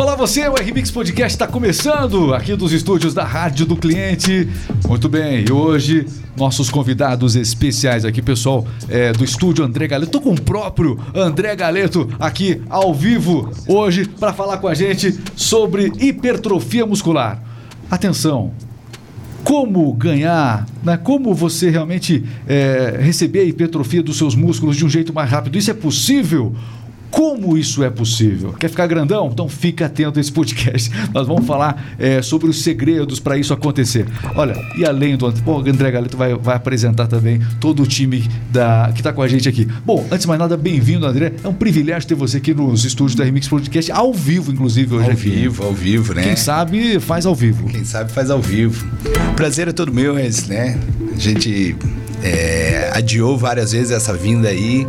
Olá você, o RMix Podcast está começando aqui dos estúdios da Rádio do Cliente. Muito bem, e hoje nossos convidados especiais aqui, pessoal é, do estúdio André Galeto. Estou com o próprio André Galeto aqui ao vivo hoje para falar com a gente sobre hipertrofia muscular. Atenção, como ganhar, né? como você realmente é, receber a hipertrofia dos seus músculos de um jeito mais rápido. Isso é possível? Como isso é possível? Quer ficar grandão? Então fica atento a esse podcast. Nós vamos falar é, sobre os segredos para isso acontecer. Olha, e além do Pô, o André Galeto vai, vai apresentar também todo o time da, que está com a gente aqui. Bom, antes de mais nada, bem-vindo, André. É um privilégio ter você aqui nos estúdios da Remix Podcast, ao vivo, inclusive, hoje ao aqui. Ao vivo, ao vivo, né? Quem sabe faz ao vivo. Quem sabe faz ao vivo. Prazer é todo meu, né? A gente é, adiou várias vezes essa vinda aí.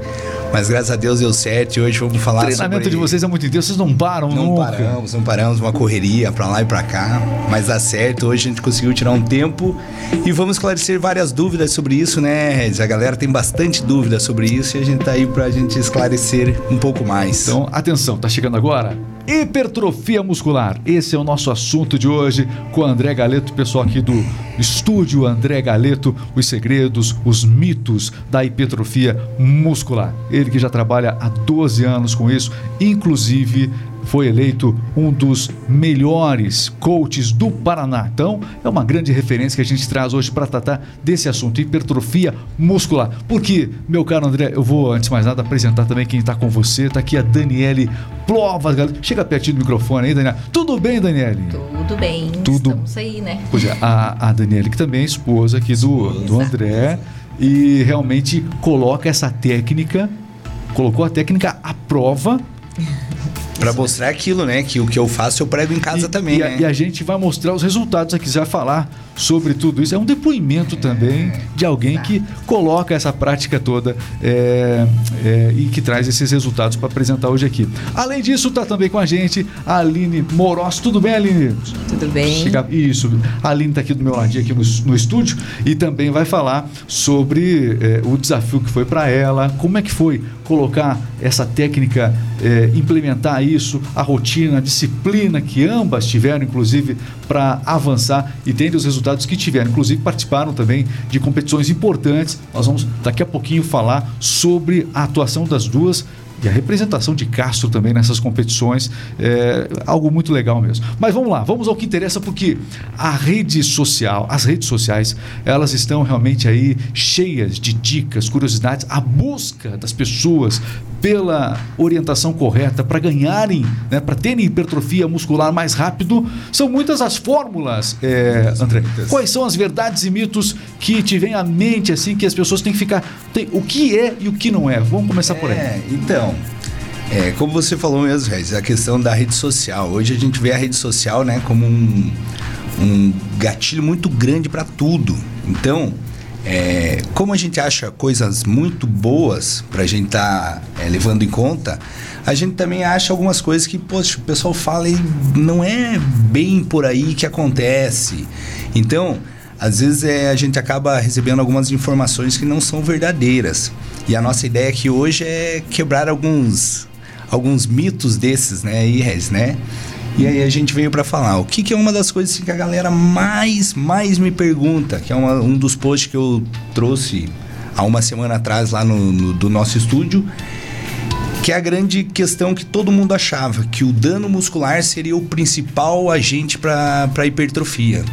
Mas graças a Deus deu certo e hoje vamos falar O treinamento sobre... de vocês é muito intenso, vocês não param Não nunca. paramos, não paramos, uma correria pra lá e pra cá, mas dá certo. Hoje a gente conseguiu tirar um tempo e vamos esclarecer várias dúvidas sobre isso, né? A galera tem bastante dúvida sobre isso e a gente tá aí pra gente esclarecer um pouco mais. Então, atenção, tá chegando agora? Hipertrofia muscular. Esse é o nosso assunto de hoje com o André Galeto, pessoal aqui do estúdio André Galeto, os segredos, os mitos da hipertrofia muscular. Ele que já trabalha há 12 anos com isso, inclusive foi eleito um dos melhores coaches do Paraná. Então, é uma grande referência que a gente traz hoje para tratar desse assunto, hipertrofia muscular. Porque, meu caro André, eu vou, antes de mais nada, apresentar também quem está com você. Está aqui a Daniele Plovas. galera. Chega pertinho do microfone aí, Daniela. Tudo bem, Daniele? Tudo bem. Tudo. Estamos aí, né? Pois é, a, a Daniele, que também é esposa aqui do, do André, e realmente coloca essa técnica, colocou a técnica à prova Pra mostrar aquilo, né? Que o que eu faço eu prego em casa e, também, e a, né? e a gente vai mostrar os resultados aqui, você vai falar sobre tudo isso. É um depoimento também de alguém que coloca essa prática toda é, é, e que traz esses resultados para apresentar hoje aqui. Além disso, está também com a gente a Aline Moros. Tudo bem, Aline? Tudo bem. Chega- Isso. A Aline está aqui do meu ladinho aqui no, no estúdio e também vai falar sobre é, o desafio que foi para ela, como é que foi colocar essa técnica, é, implementar a rotina, a disciplina que ambas tiveram, inclusive, para avançar e dentre os resultados que tiveram. Inclusive, participaram também de competições importantes. Nós vamos daqui a pouquinho falar sobre a atuação das duas e a representação de Castro também nessas competições é algo muito legal mesmo. Mas vamos lá, vamos ao que interessa porque a rede social, as redes sociais, elas estão realmente aí cheias de dicas, curiosidades, a busca das pessoas pela orientação correta para ganharem, né, para terem hipertrofia muscular mais rápido. São muitas as fórmulas, é, André. Quais são as verdades e mitos que te vem à mente assim que as pessoas têm que ficar, tem, o que é e o que não é? Vamos começar por aí. É, então, é, como você falou mesmo, Regis, a questão da rede social. Hoje a gente vê a rede social né, como um, um gatilho muito grande para tudo. Então, é, como a gente acha coisas muito boas para a gente estar tá, é, levando em conta, a gente também acha algumas coisas que, poxa, o pessoal fala e não é bem por aí que acontece. Então, às vezes é, a gente acaba recebendo algumas informações que não são verdadeiras. E a nossa ideia aqui hoje é quebrar alguns, alguns mitos desses, né, né? E aí a gente veio para falar o que, que, é uma das coisas que a galera mais, mais me pergunta, que é uma, um dos posts que eu trouxe há uma semana atrás lá no, no do nosso estúdio, que é a grande questão que todo mundo achava, que o dano muscular seria o principal agente para hipertrofia.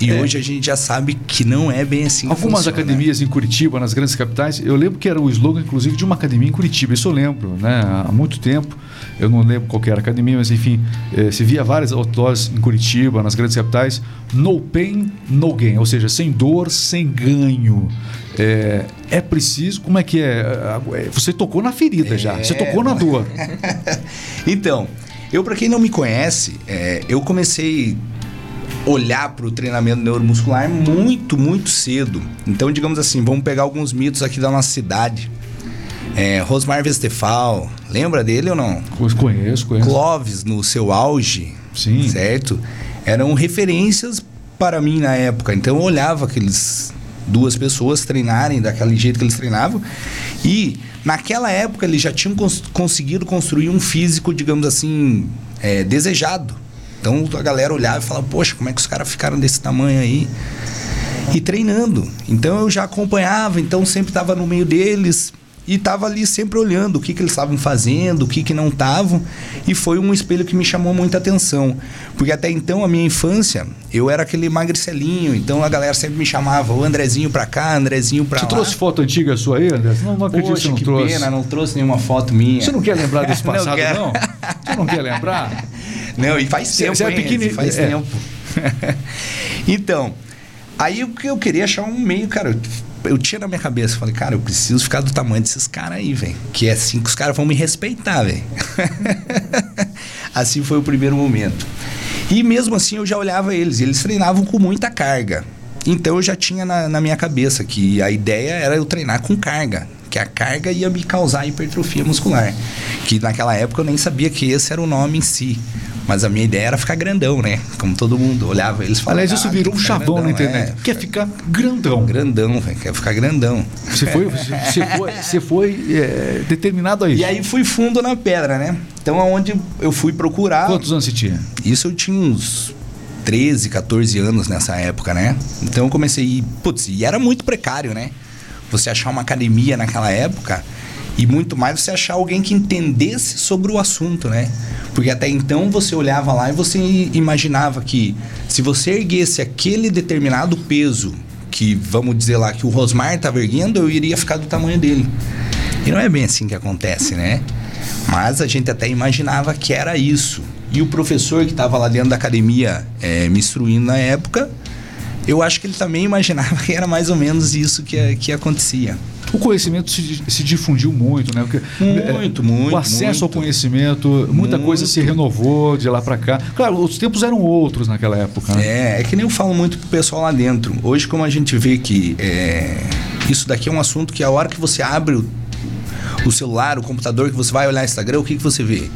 E é. hoje a gente já sabe que não é bem assim. Algumas funciona. academias em Curitiba, nas grandes capitais, eu lembro que era o slogan, inclusive, de uma academia em Curitiba. Isso eu lembro, né? Há muito tempo. Eu não lembro qual era a academia, mas enfim, eh, se via várias outdoors em Curitiba, nas grandes capitais. No pain, no gain. Ou seja, sem dor, sem ganho. É, é preciso. Como é que é? Você tocou na ferida é, já. Você tocou na dor. então, eu, para quem não me conhece, é, eu comecei olhar para o treinamento neuromuscular muito, muito cedo. Então, digamos assim, vamos pegar alguns mitos aqui da nossa cidade. É, Rosmar Westphal, lembra dele ou não? Conheço, conheço. Clóvis no seu auge, Sim. certo? Eram referências para mim na época. Então eu olhava aqueles duas pessoas treinarem daquele jeito que eles treinavam e naquela época eles já tinham cons conseguido construir um físico, digamos assim, é, desejado. Então a galera olhava e falava, poxa, como é que os caras ficaram desse tamanho aí? E treinando. Então eu já acompanhava, então sempre estava no meio deles, e estava ali sempre olhando o que, que eles estavam fazendo, o que, que não estavam, e foi um espelho que me chamou muita atenção. Porque até então, a minha infância, eu era aquele magricelinho, então a galera sempre me chamava o Andrezinho pra cá, Andrezinho pra Você lá. Você trouxe foto antiga sua aí, André? Não, não acredito Poxa, que não que trouxe. pena, não trouxe nenhuma foto minha. Você não quer lembrar desse passado, não? não? Você não quer lembrar? Não, e faz tempo, Você é pequenininho. Faz é. tempo. então, aí o que eu queria achar um meio, cara, eu tinha na minha cabeça, falei, cara, eu preciso ficar do tamanho desses caras aí, velho. Que é assim que os caras vão me respeitar, velho. assim foi o primeiro momento. E mesmo assim eu já olhava eles, eles treinavam com muita carga. Então eu já tinha na, na minha cabeça que a ideia era eu treinar com carga que a carga ia me causar hipertrofia muscular. Que naquela época eu nem sabia que esse era o nome em si. Mas a minha ideia era ficar grandão, né? Como todo mundo olhava eles falavam. Aliás, isso ah, virou um chavão grandão, na internet. É, quer ficar grandão. Grandão, velho. Quer ficar grandão. Você foi, você foi, você foi é, determinado a isso. E aí fui fundo na pedra, né? Então, aonde eu fui procurar. Quantos anos você tinha? Isso eu tinha uns 13, 14 anos nessa época, né? Então eu comecei a ir. Putz, e era muito precário, né? Você achar uma academia naquela época e muito mais você achar alguém que entendesse sobre o assunto, né? Porque até então você olhava lá e você imaginava que se você erguesse aquele determinado peso que, vamos dizer lá, que o Rosmar estava erguendo, eu iria ficar do tamanho dele. E não é bem assim que acontece, né? Mas a gente até imaginava que era isso. E o professor que estava lá dentro da academia é, me instruindo na época, eu acho que ele também imaginava que era mais ou menos isso que, que acontecia. O conhecimento se, se difundiu muito, né? Porque, muito, é, muito. O acesso muito, ao conhecimento, muita muito. coisa se renovou de lá para cá. Claro, os tempos eram outros naquela época. Né? É, é que nem eu falo muito pro pessoal lá dentro. Hoje, como a gente vê que é, isso daqui é um assunto que a hora que você abre o, o celular, o computador, que você vai olhar Instagram, o que, que você vê?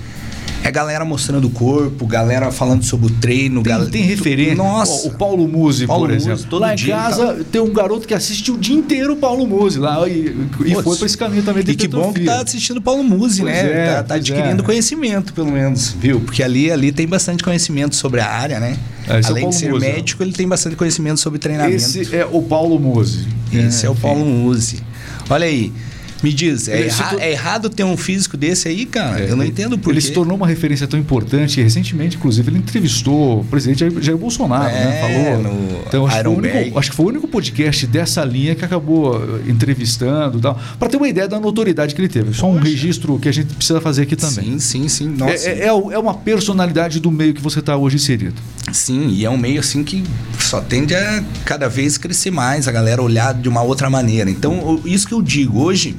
É galera mostrando o corpo, galera falando sobre o treino. Tem, gal... tem referência. Nossa. O Paulo Musi, Paulo por exemplo. todo lá em casa tá... tem um garoto que assiste o dia inteiro o Paulo Musi lá e, e foi para esse caminho também E que bom que tá assistindo o Paulo Musi, né? É, tá, tá adquirindo é. conhecimento, pelo menos, viu? Porque ali, ali tem bastante conhecimento sobre a área, né? É, Além é de ser Musi, médico, ele tem bastante conhecimento sobre treinamento. Esse é o Paulo Musi. Esse é, é o Paulo Musi. Olha aí. Me diz, é, erra é, errado ter um físico desse aí, cara? É, eu não entendo por Ele quê. se tornou uma referência tão importante. E recentemente, inclusive, ele entrevistou o presidente Jair Bolsonaro, né? é, né? Falou. No então, acho que, único, acho que, foi o único podcast dessa linha que acabou eh, entrevistando e tal. Para ter uma ideia da notoriedade que ele teve. Só um registro que a gente precisa fazer aqui também. Sim, sim, sim. Nossa. É, é, é uma personalidade do meio que você está hoje inserido. Sim, e é um meio assim que só tende a cada vez crescer mais, a galera olhar de uma outra maneira. Então, isso que eu digo, hoje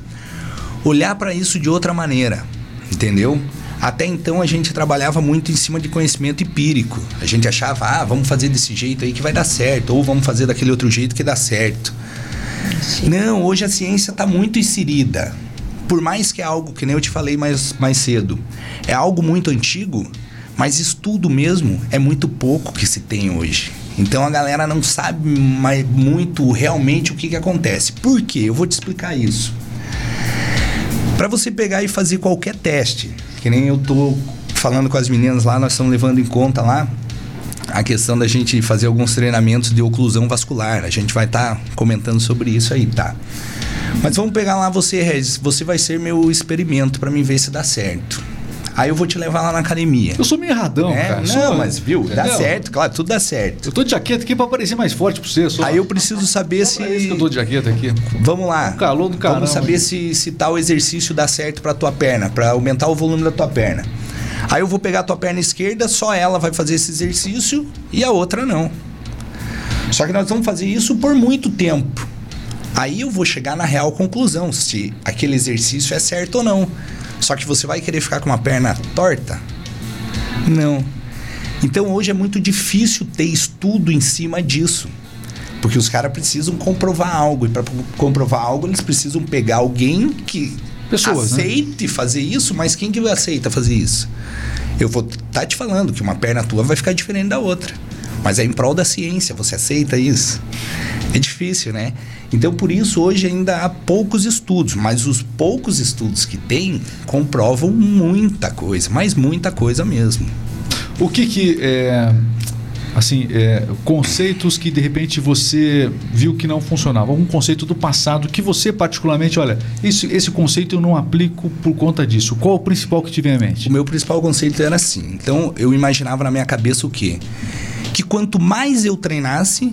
olhar para isso de outra maneira, entendeu? Até então a gente trabalhava muito em cima de conhecimento empírico. A gente achava, ah, vamos fazer desse jeito aí que vai dar certo, ou vamos fazer daquele outro jeito que dá certo. Sim. Não, hoje a ciência está muito inserida. Por mais que é algo que nem eu te falei mais, mais cedo, é algo muito antigo, mas estudo mesmo é muito pouco que se tem hoje. Então a galera não sabe mais muito realmente o que, que acontece. Por quê? Eu vou te explicar isso. Para você pegar e fazer qualquer teste, que nem eu tô falando com as meninas lá, nós estamos levando em conta lá a questão da gente fazer alguns treinamentos de oclusão vascular. A gente vai estar tá comentando sobre isso aí, tá? Mas vamos pegar lá você, Regis. Você vai ser meu experimento para mim ver se dá certo. Aí eu vou te levar lá na academia. Eu sou meio erradão, é, cara. Não, sou... mas viu, dá certo, claro, tudo dá certo. Eu tô de jaqueta aqui pra parecer mais forte pra você. Só... Aí eu preciso saber se. É isso que eu tô de jaqueta aqui. Vamos lá. O calor do caramba. Vamos saber se, se tal exercício dá certo pra tua perna, pra aumentar o volume da tua perna. Aí eu vou pegar a tua perna esquerda, só ela vai fazer esse exercício e a outra não. Só que nós vamos fazer isso por muito tempo. Aí eu vou chegar na real conclusão se aquele exercício é certo ou não. Só que você vai querer ficar com uma perna torta? Não. Então hoje é muito difícil ter estudo em cima disso. Porque os caras precisam comprovar algo. E para comprovar algo, eles precisam pegar alguém que Pessoas, né? aceite né? fazer isso, mas quem que aceita fazer isso? Eu vou estar tá te falando que uma perna tua vai ficar diferente da outra. Mas é em prol da ciência, você aceita isso? É difícil, né? Então, por isso, hoje ainda há poucos estudos, mas os poucos estudos que tem comprovam muita coisa, mas muita coisa mesmo. O que que é, assim, é, conceitos que de repente você viu que não funcionavam, algum conceito do passado que você particularmente, olha, esse, esse conceito eu não aplico por conta disso. Qual o principal que te vem à mente? O meu principal conceito era assim. Então eu imaginava na minha cabeça o quê? Que quanto mais eu treinasse,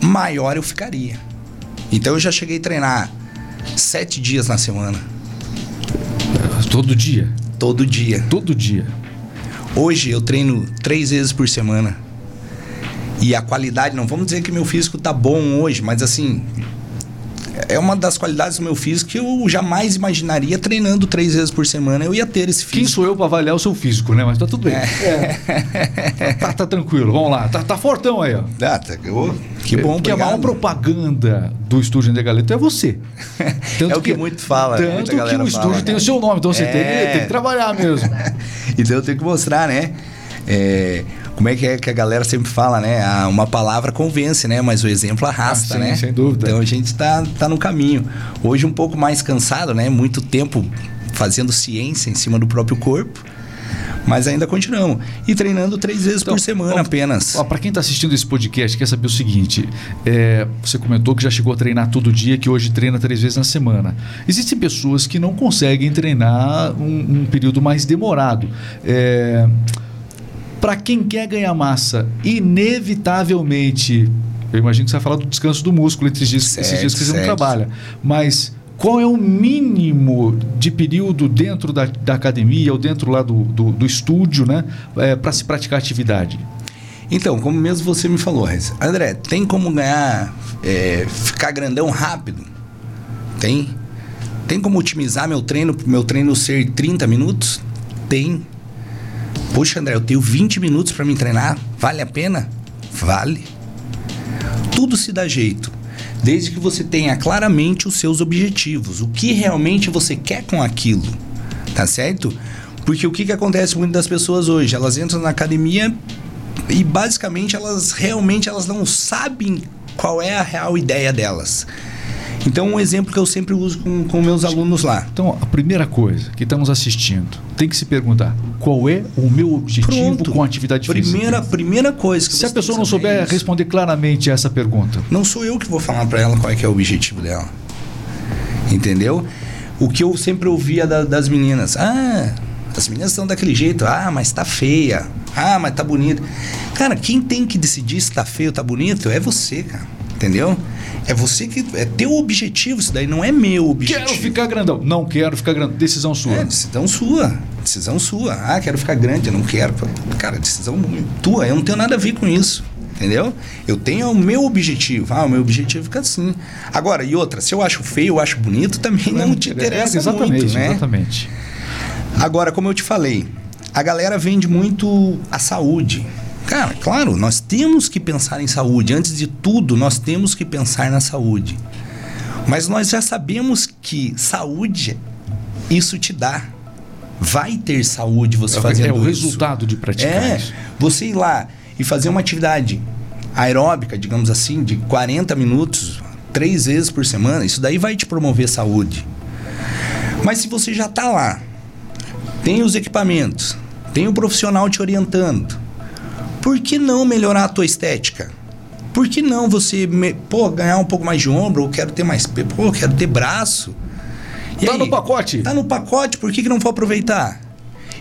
maior eu ficaria. Então eu já cheguei a treinar sete dias na semana. Todo dia? Todo dia. Todo dia. Hoje eu treino três vezes por semana. E a qualidade, não vamos dizer que meu físico tá bom hoje, mas assim, é uma das qualidades do meu físico que eu jamais imaginaria treinando três vezes por semana eu ia ter esse físico. Quem sou eu para avaliar o seu físico, né? Mas tá tudo bem. É. É. Tá, tá, tranquilo, vamos lá. Tá, tá fortão aí, ó. Ah, tá, eu, que bom, Porque a maior propaganda do estúdio Indegaleto é você. Tanto é o que, que muito fala. Tanto que o fala, estúdio né? tem o seu nome, então você é. tem, tem, que trabalhar mesmo. então eu tenho que mostrar, né? É, como é que é que a galera sempre fala, né? Ah, uma palavra convence, né? Mas o exemplo arrasta, ah, sim, né? Sem dúvida. Então a gente está tá no caminho. Hoje um pouco mais cansado, né? Muito tempo fazendo ciência em cima do próprio corpo. Mas ainda continuamos. E treinando três vezes então, por semana ó, apenas. Para quem está assistindo esse podcast, quer saber o seguinte: é, você comentou que já chegou a treinar todo dia, que hoje treina três vezes na semana. Existem pessoas que não conseguem treinar um, um período mais demorado. É, para quem quer ganhar massa, inevitavelmente, eu imagino que você vai falar do descanso do músculo esses dias, certo, esses dias que você não trabalha, mas qual é o mínimo de período dentro da, da academia ou dentro lá do, do, do estúdio, né, é, para se praticar atividade? Então, como mesmo você me falou, André, tem como ganhar, é, ficar grandão rápido? Tem. Tem como otimizar meu treino, meu treino ser 30 minutos? Tem. Poxa, André, eu tenho 20 minutos para me treinar, vale a pena? Vale. Tudo se dá jeito, desde que você tenha claramente os seus objetivos, o que realmente você quer com aquilo, tá certo? Porque o que, que acontece muito das pessoas hoje? Elas entram na academia e basicamente elas realmente elas não sabem qual é a real ideia delas. Então, um exemplo que eu sempre uso com, com meus alunos lá. Então, a primeira coisa que estamos assistindo, tem que se perguntar: qual é o meu objetivo Pronto. com a atividade primeira, física? Primeira coisa que Se a pessoa não souber é responder claramente essa pergunta. Não sou eu que vou falar para ela qual é, é o objetivo dela. Entendeu? O que eu sempre ouvia da, das meninas: ah, as meninas estão daquele jeito, ah, mas tá feia, ah, mas tá bonita. Cara, quem tem que decidir se tá feio ou tá bonito é você, cara. Entendeu? É você que. É teu objetivo, isso daí não é meu objetivo. Quero ficar grandão. Não quero ficar grandão. Decisão sua. É, decisão sua. Decisão sua. Ah, quero ficar grande, eu não quero. Cara, decisão tua. Eu não tenho nada a ver com isso. Entendeu? Eu tenho o meu objetivo. Ah, o meu objetivo fica assim. Agora, e outra, se eu acho feio, eu acho bonito, também não, não te interessa é, exatamente, muito, né? Exatamente. Agora, como eu te falei, a galera vende muito a saúde. Cara, claro, nós temos que pensar em saúde. Antes de tudo, nós temos que pensar na saúde. Mas nós já sabemos que saúde, isso te dá. Vai ter saúde você é, fazendo É o resultado de praticar é, isso. Você ir lá e fazer uma atividade aeróbica, digamos assim, de 40 minutos, três vezes por semana, isso daí vai te promover saúde. Mas se você já está lá, tem os equipamentos, tem o profissional te orientando, por que não melhorar a tua estética? Por que não você, me, pô, ganhar um pouco mais de ombro? Eu quero ter mais, pô, eu quero ter braço. E tá aí, no pacote. Tá no pacote, por que, que não vou aproveitar?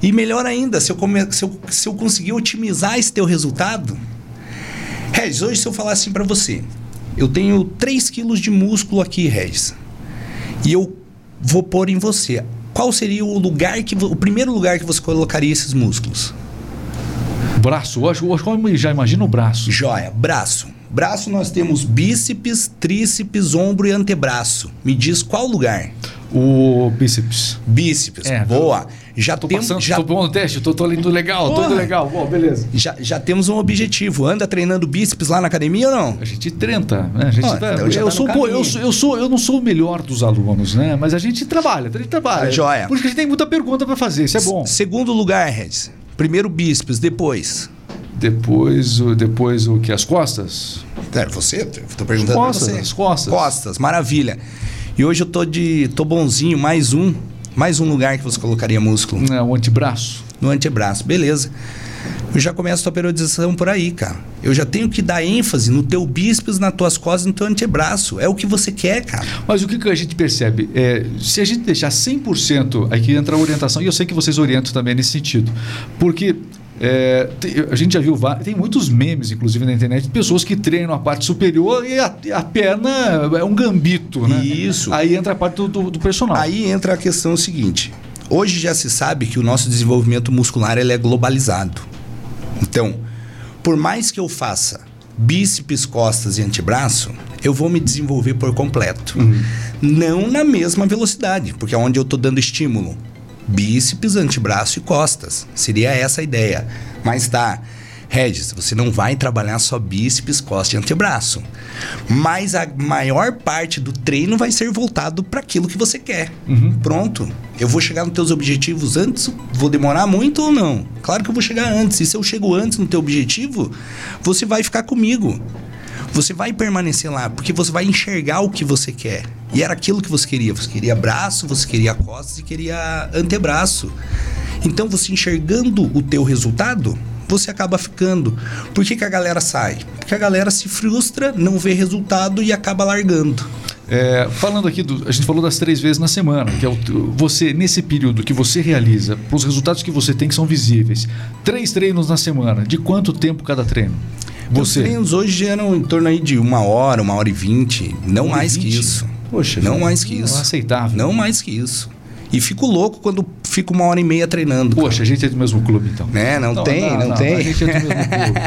E melhor ainda, se eu, come, se, eu, se eu conseguir otimizar esse teu resultado. Regis, hoje se eu falar assim para você, eu tenho 3 quilos de músculo aqui, Regis, e eu vou pôr em você. Qual seria o lugar que o primeiro lugar que você colocaria esses músculos? Braço, hoje, hoje já imagina o braço. Joia, braço. Braço nós temos bíceps, tríceps, ombro e antebraço. Me diz qual lugar? O bíceps. Bíceps, é, boa. Já tô temos. Passando, já... Tô bom no teste, tô, tô indo legal, Porra. tô indo legal. Bom, beleza. Já, já temos um objetivo. Anda treinando bíceps lá na academia ou não? A gente treina, né? A gente oh, tá, então eu, tá sou, pô, eu, sou, eu, sou, eu não sou o melhor dos alunos, né? Mas a gente trabalha, a gente trabalha. Ah, joia. Por isso que a gente tem muita pergunta para fazer, isso é bom. S segundo lugar, Regis. Primeiro bíceps, depois. Depois, depois o que? As costas? É, você? Estou perguntando as costas, você. As costas. Costas, maravilha. E hoje eu tô de. tô bonzinho, mais um. Mais um lugar que você colocaria músculo. É, o antebraço. No antebraço, beleza. eu já começo a tua periodização por aí, cara. Eu já tenho que dar ênfase no teu bíceps, nas tuas costas, no teu antebraço. É o que você quer, cara. Mas o que, que a gente percebe? É, se a gente deixar 100%, aqui entra a orientação, e eu sei que vocês orientam também nesse sentido. Porque é, a gente já viu, tem muitos memes, inclusive, na internet, de pessoas que treinam a parte superior e a, a perna é um gambito, né? Isso. Aí entra a parte do, do, do personal. Aí entra a questão seguinte. Hoje já se sabe que o nosso desenvolvimento muscular ele é globalizado. Então, por mais que eu faça bíceps, costas e antebraço, eu vou me desenvolver por completo. Uhum. Não na mesma velocidade, porque é onde eu estou dando estímulo bíceps, antebraço e costas. Seria essa a ideia. Mas tá, Regis, você não vai trabalhar só bíceps, costas e antebraço. Mas a maior parte do treino vai ser voltado para aquilo que você quer. Uhum. Pronto. Eu vou chegar nos teus objetivos antes? Vou demorar muito ou não? Claro que eu vou chegar antes. E se eu chego antes no teu objetivo, você vai ficar comigo você vai permanecer lá, porque você vai enxergar o que você quer. E era aquilo que você queria. Você queria braço, você queria costas e queria antebraço. Então, você enxergando o teu resultado, você acaba ficando. Por que, que a galera sai? Porque a galera se frustra, não vê resultado e acaba largando. É, falando aqui, do, a gente falou das três vezes na semana, que é o, você, nesse período que você realiza, os resultados que você tem que são visíveis, três treinos na semana, de quanto tempo cada treino? Você. Os treinos hoje geram em torno aí de uma hora, uma hora e vinte. Não mais 20? que isso. Poxa, não mais que isso. Aceitável. Não mais que isso. E fico louco quando fico uma hora e meia treinando. Poxa, cara. a gente é do mesmo clube, então. É, não, não tem, não, não, não tem. A gente é do mesmo clube.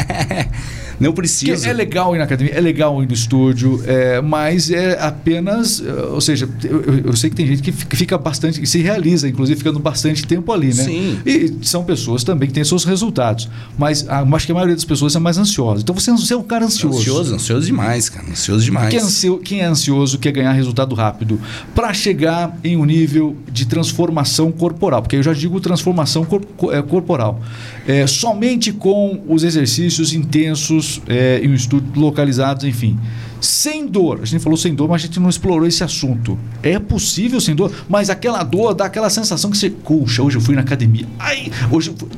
Não precisa. é legal ir na academia, é legal ir no estúdio, é, mas é apenas. Ou seja, eu, eu, sei que tem gente que fica bastante, que se realiza, inclusive ficando bastante tempo ali, né? Sim. E são pessoas também que têm seus resultados. Mas a, acho que a maioria das pessoas é mais ansiosa. Então você, você é um cara ansioso. Ansioso, ansioso demais, cara. Ansioso demais. Quem é, ansio, quem é ansioso quer ganhar resultado rápido para chegar em um nível de transformação corporal. Porque eu já digo transformação cor, é, corporal. É, somente com os exercícios intensos é, em um estudo localizados, enfim. Sem dor, a gente falou sem dor, mas a gente não explorou esse assunto. É possível sem dor, mas aquela dor dá aquela sensação que você, puxa, hoje eu fui na academia, ai, hoje eu fui,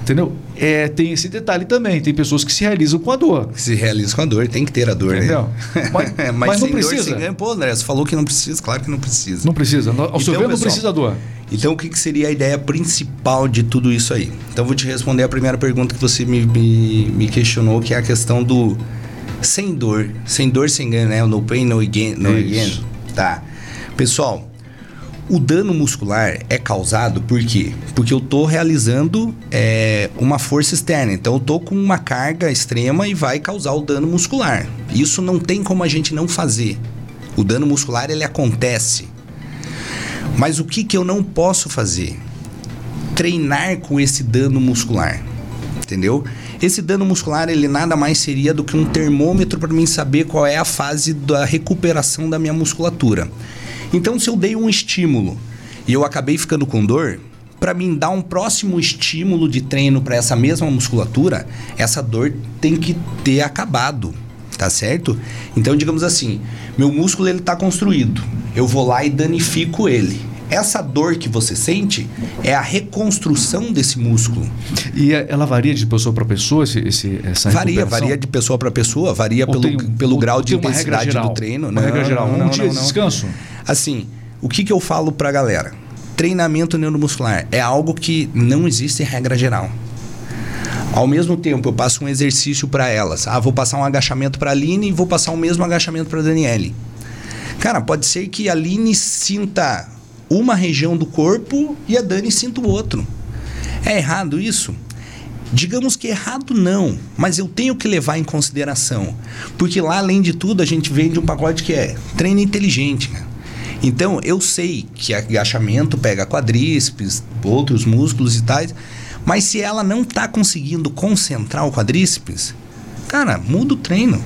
entendeu? É, tem esse detalhe também, tem pessoas que se realizam com a dor. Se realizam com a dor, tem que ter a dor, né? entendeu? né? Mas, mas, mas não precisa. Dor, sem... Pô, André, você falou que não precisa, claro que não precisa. Não precisa, ao então, seu ver não precisa dor. Então, o que, que, seria a ideia principal de tudo isso aí? Então, vou te responder a primeira pergunta que você me, me, me questionou, que é a questão do sem dor. Sem dor, sem ganho, né? No pain, no gain. No gain. Tá. Pessoal, o dano muscular é causado por quê? Porque eu estou realizando é, uma força externa. Então, eu estou com uma carga extrema e vai causar o dano muscular. Isso não tem como a gente não fazer. O dano muscular, ele acontece. Mas o que, que eu não posso fazer? Treinar com esse dano muscular. Entendeu? Esse dano muscular, ele nada mais seria do que um termômetro para mim saber qual é a fase da recuperação da minha musculatura. Então, se eu dei um estímulo e eu acabei ficando com dor, para mim dar um próximo estímulo de treino para essa mesma musculatura, essa dor tem que ter acabado, tá certo? Então, digamos assim, meu músculo ele está construído, eu vou lá e danifico ele. Essa dor que você sente é a reconstrução desse músculo. E é, ela varia de pessoa para pessoa, esse, esse, essa Varia, varia de pessoa para pessoa, varia pelo, tem, pelo grau de intensidade do treino. Uma não, regra geral, não, um não, dia de descanso. Assim, o que, que eu falo para a galera? Treinamento neuromuscular é algo que não existe regra geral. Ao mesmo tempo, eu passo um exercício para elas. Ah, vou passar um agachamento para a Aline e vou passar o mesmo agachamento para a Daniele. Cara, pode ser que a Aline sinta uma região do corpo e a Dani sinta o outro. É errado isso? Digamos que errado não, mas eu tenho que levar em consideração. Porque lá, além de tudo, a gente vende um pacote que é treino inteligente. Né? Então, eu sei que agachamento pega quadríceps, outros músculos e tais, mas se ela não está conseguindo concentrar o quadríceps, cara, muda o treino,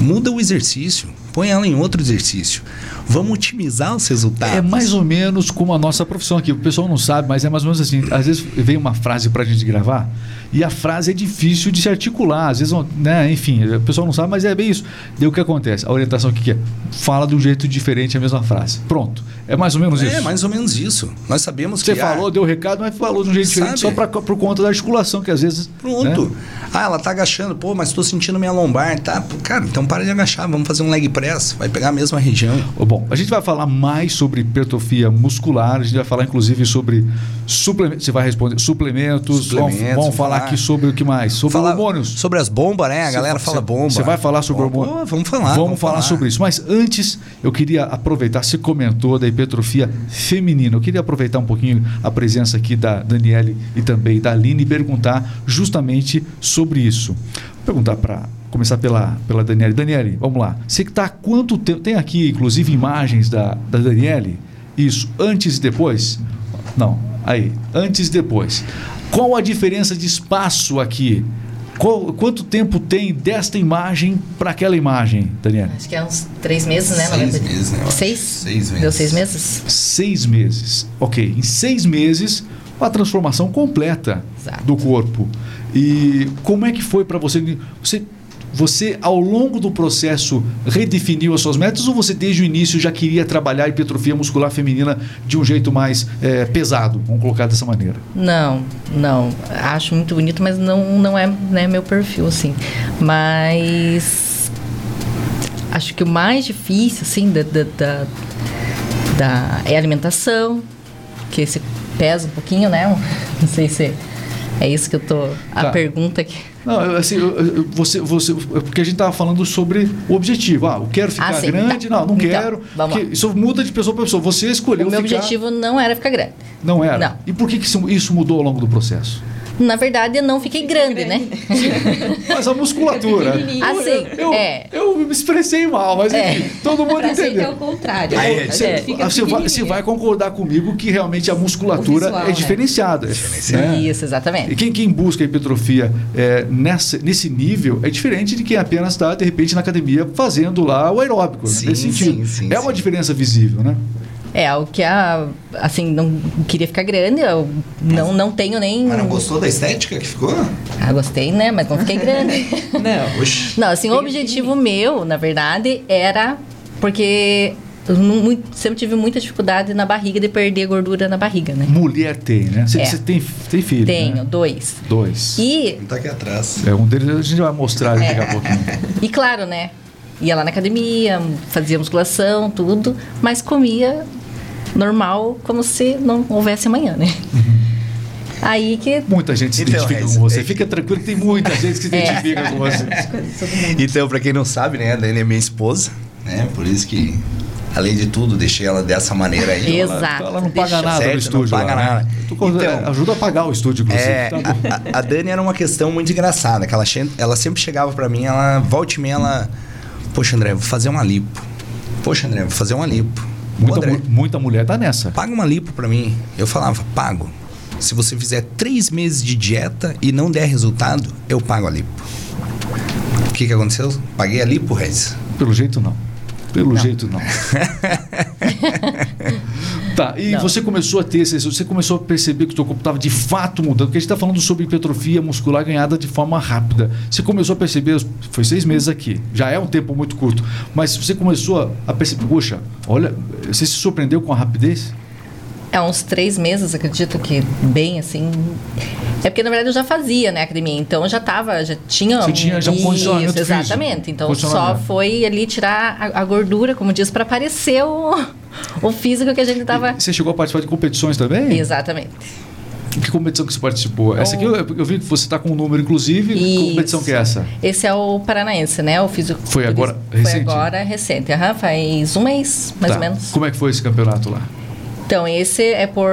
muda o exercício põe ela em outro exercício. Vamos otimizar os resultados. É mais ou menos como a nossa profissão aqui. O pessoal não sabe, mas é mais ou menos assim. Às vezes vem uma frase para a gente gravar e a frase é difícil de se articular. Às vezes, né, enfim, o pessoal não sabe, mas é bem isso. Daí o que acontece? A orientação o que é? Fala de um jeito diferente a mesma frase. Pronto. É mais ou menos é, isso. É mais ou menos isso. Nós sabemos Você que. Você falou, deu o recado, mas falou de um jeito Sabe? diferente só pra, por conta da articulação, que às vezes. Pronto. Né? Ah, ela tá agachando, pô, mas estou sentindo minha lombar, tá? Cara, então para de agachar, vamos fazer um leg press, vai pegar a mesma região. Bom, a gente vai falar mais sobre hipertrofia muscular, a gente vai falar inclusive sobre suplementos, você vai responder suplementos, suplementos vamos, vamos falar, falar aqui sobre o que mais? Sobre falar hormônios. Sobre as bombas, né? A você, galera fala bomba. Você vai falar sobre hormônios? Vamos falar. Vamos, vamos falar, falar sobre isso. Mas antes, eu queria aproveitar, você comentou da hipertrofia feminina. Eu queria aproveitar um pouquinho a presença aqui da Daniele e também da Aline e perguntar justamente sobre isso. Vou perguntar para começar pela, pela Daniele. Daniele, vamos lá. Você que está há quanto tempo? Tem aqui, inclusive, imagens da, da Daniele? Isso, antes e depois? Não, aí, antes e depois. Qual a diferença de espaço aqui? Qual, quanto tempo tem desta imagem para aquela imagem, Daniela? Acho que é uns três meses, né? Seis meses, né? Seis? Seis meses. Deu seis meses? Seis meses. Ok. Em seis meses, uma transformação completa Exato. do corpo. E como é que foi para você? Você você, ao longo do processo, redefiniu as suas metas ou você, desde o início, já queria trabalhar hipertrofia muscular feminina de um jeito mais é, pesado? Vamos colocar dessa maneira. Não, não. Acho muito bonito, mas não, não é né, meu perfil, assim. Mas. Acho que o mais difícil, assim, da, da, da, da é a alimentação, que se pesa um pouquinho, né? Não sei se é isso que eu tô. A tá. pergunta que. Não, assim, você, você, porque a gente estava falando sobre o objetivo. Ah, eu quero ficar ah, grande, tá. não, não então, quero. Isso muda de pessoa para pessoa. Você escolheu. O meu ficar... objetivo não era ficar grande. Não era. Não. E por que, que isso mudou ao longo do processo? Na verdade, eu não fiquei grande, né? mas a musculatura. assim, eu, é. eu me expressei mal, mas é. enfim, todo mundo entendeu. é o contrário. Aí, é. Você, é. você, vai, você, vai, concordar comigo que realmente a musculatura visual, é diferenciada. Né? Isso, exatamente. E quem, quem busca hipertrofia é, nessa, nesse nível é diferente de quem apenas está, de repente, na academia fazendo lá o aeróbico. Sim, né? Nesse sentido. Sim, sim, é uma diferença visível, né? É, algo que a, assim, não queria ficar grande, eu não, não tenho nem. Mas não gostou da estética que ficou? Ah, gostei, né? Mas não fiquei grande. não. Oxi. Não, assim, o objetivo meu, na verdade, era porque eu muito, sempre tive muita dificuldade na barriga de perder gordura na barriga, né? Mulher tem, né? Você, é. você tem, tem filho? Tenho, né? dois. Dois. E. Um tá aqui atrás. É, um deles a gente vai mostrar é. daqui a pouquinho. E claro, né? Ia lá na academia, fazia musculação, tudo, mas comia normal, como se não houvesse amanhã, né? Uhum. Aí que. Muita gente se então, identifica com você. Fica tranquilo que tem muita gente que se é. identifica com você. então, para quem não sabe, né, a Dani é minha esposa, né? Por isso que, além de tudo, deixei ela dessa maneira aí. Exato. Ela, ela não paga Deixa nada certo, no estúdio. Não paga lá, né? nada. Então, ajuda a pagar o estúdio, inclusive. É, tá a, a, Dani era uma questão muito engraçada, que ela, ela sempre chegava para mim, ela volta e meia, ela. Poxa, André, vou fazer uma lipo. Poxa, André, vou fazer uma lipo. Muita, André, muita mulher tá nessa. Paga uma lipo para mim. Eu falava, pago. Se você fizer três meses de dieta e não der resultado, eu pago a lipo. O que, que aconteceu? Paguei a lipo, Rez? Pelo jeito não. Pelo não. jeito não. tá, e não. você começou a ter, você começou a perceber que o seu corpo estava de fato mudando, porque a gente está falando sobre hipertrofia muscular ganhada de forma rápida. Você começou a perceber, foi seis meses aqui, já é um tempo muito curto, mas você começou a perceber, poxa, olha, você se surpreendeu com a rapidez? É uns três meses, acredito que bem assim. É porque na verdade eu já fazia, né, academia. Então eu já tava, já tinha. Você tinha já um condicionamento Exatamente. Físico. Então só foi ali tirar a, a, gordura, como diz, para aparecer o, o físico que a gente tava. E você chegou a participar de competições também? Exatamente. Que competição que você participou? Essa aqui eu, eu vi que você está com um número, inclusive. Isso. Que competição que é essa? Esse é o Paranaense, né? O físico. Foi agora foi recente? Foi agora recente. Uhum, faz um mês, mais tá. ou menos. Como é que foi esse campeonato lá? Então, esse é por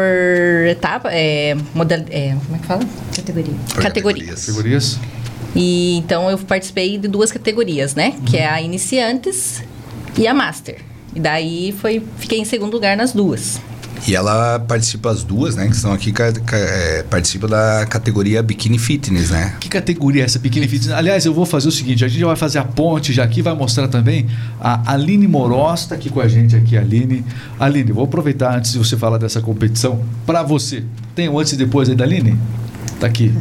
etapa, é, model, é como é que fala? Categoria. Por categorias. Categorias. E então eu participei de duas categorias, né? Uhum. Que é a iniciantes e a master. E daí foi, fiquei em segundo lugar nas duas. E ela participa as duas, né? Que estão aqui, ca- ca- é, participa da categoria Bikini Fitness, né? Que categoria é essa, Bikini Fitness? Aliás, eu vou fazer o seguinte, a gente já vai fazer a ponte já aqui, vai mostrar também a Aline Moroz, está aqui com a gente aqui, Aline. Aline, vou aproveitar antes de você falar dessa competição, para você. Tem o antes e depois aí da Aline? Tá aqui.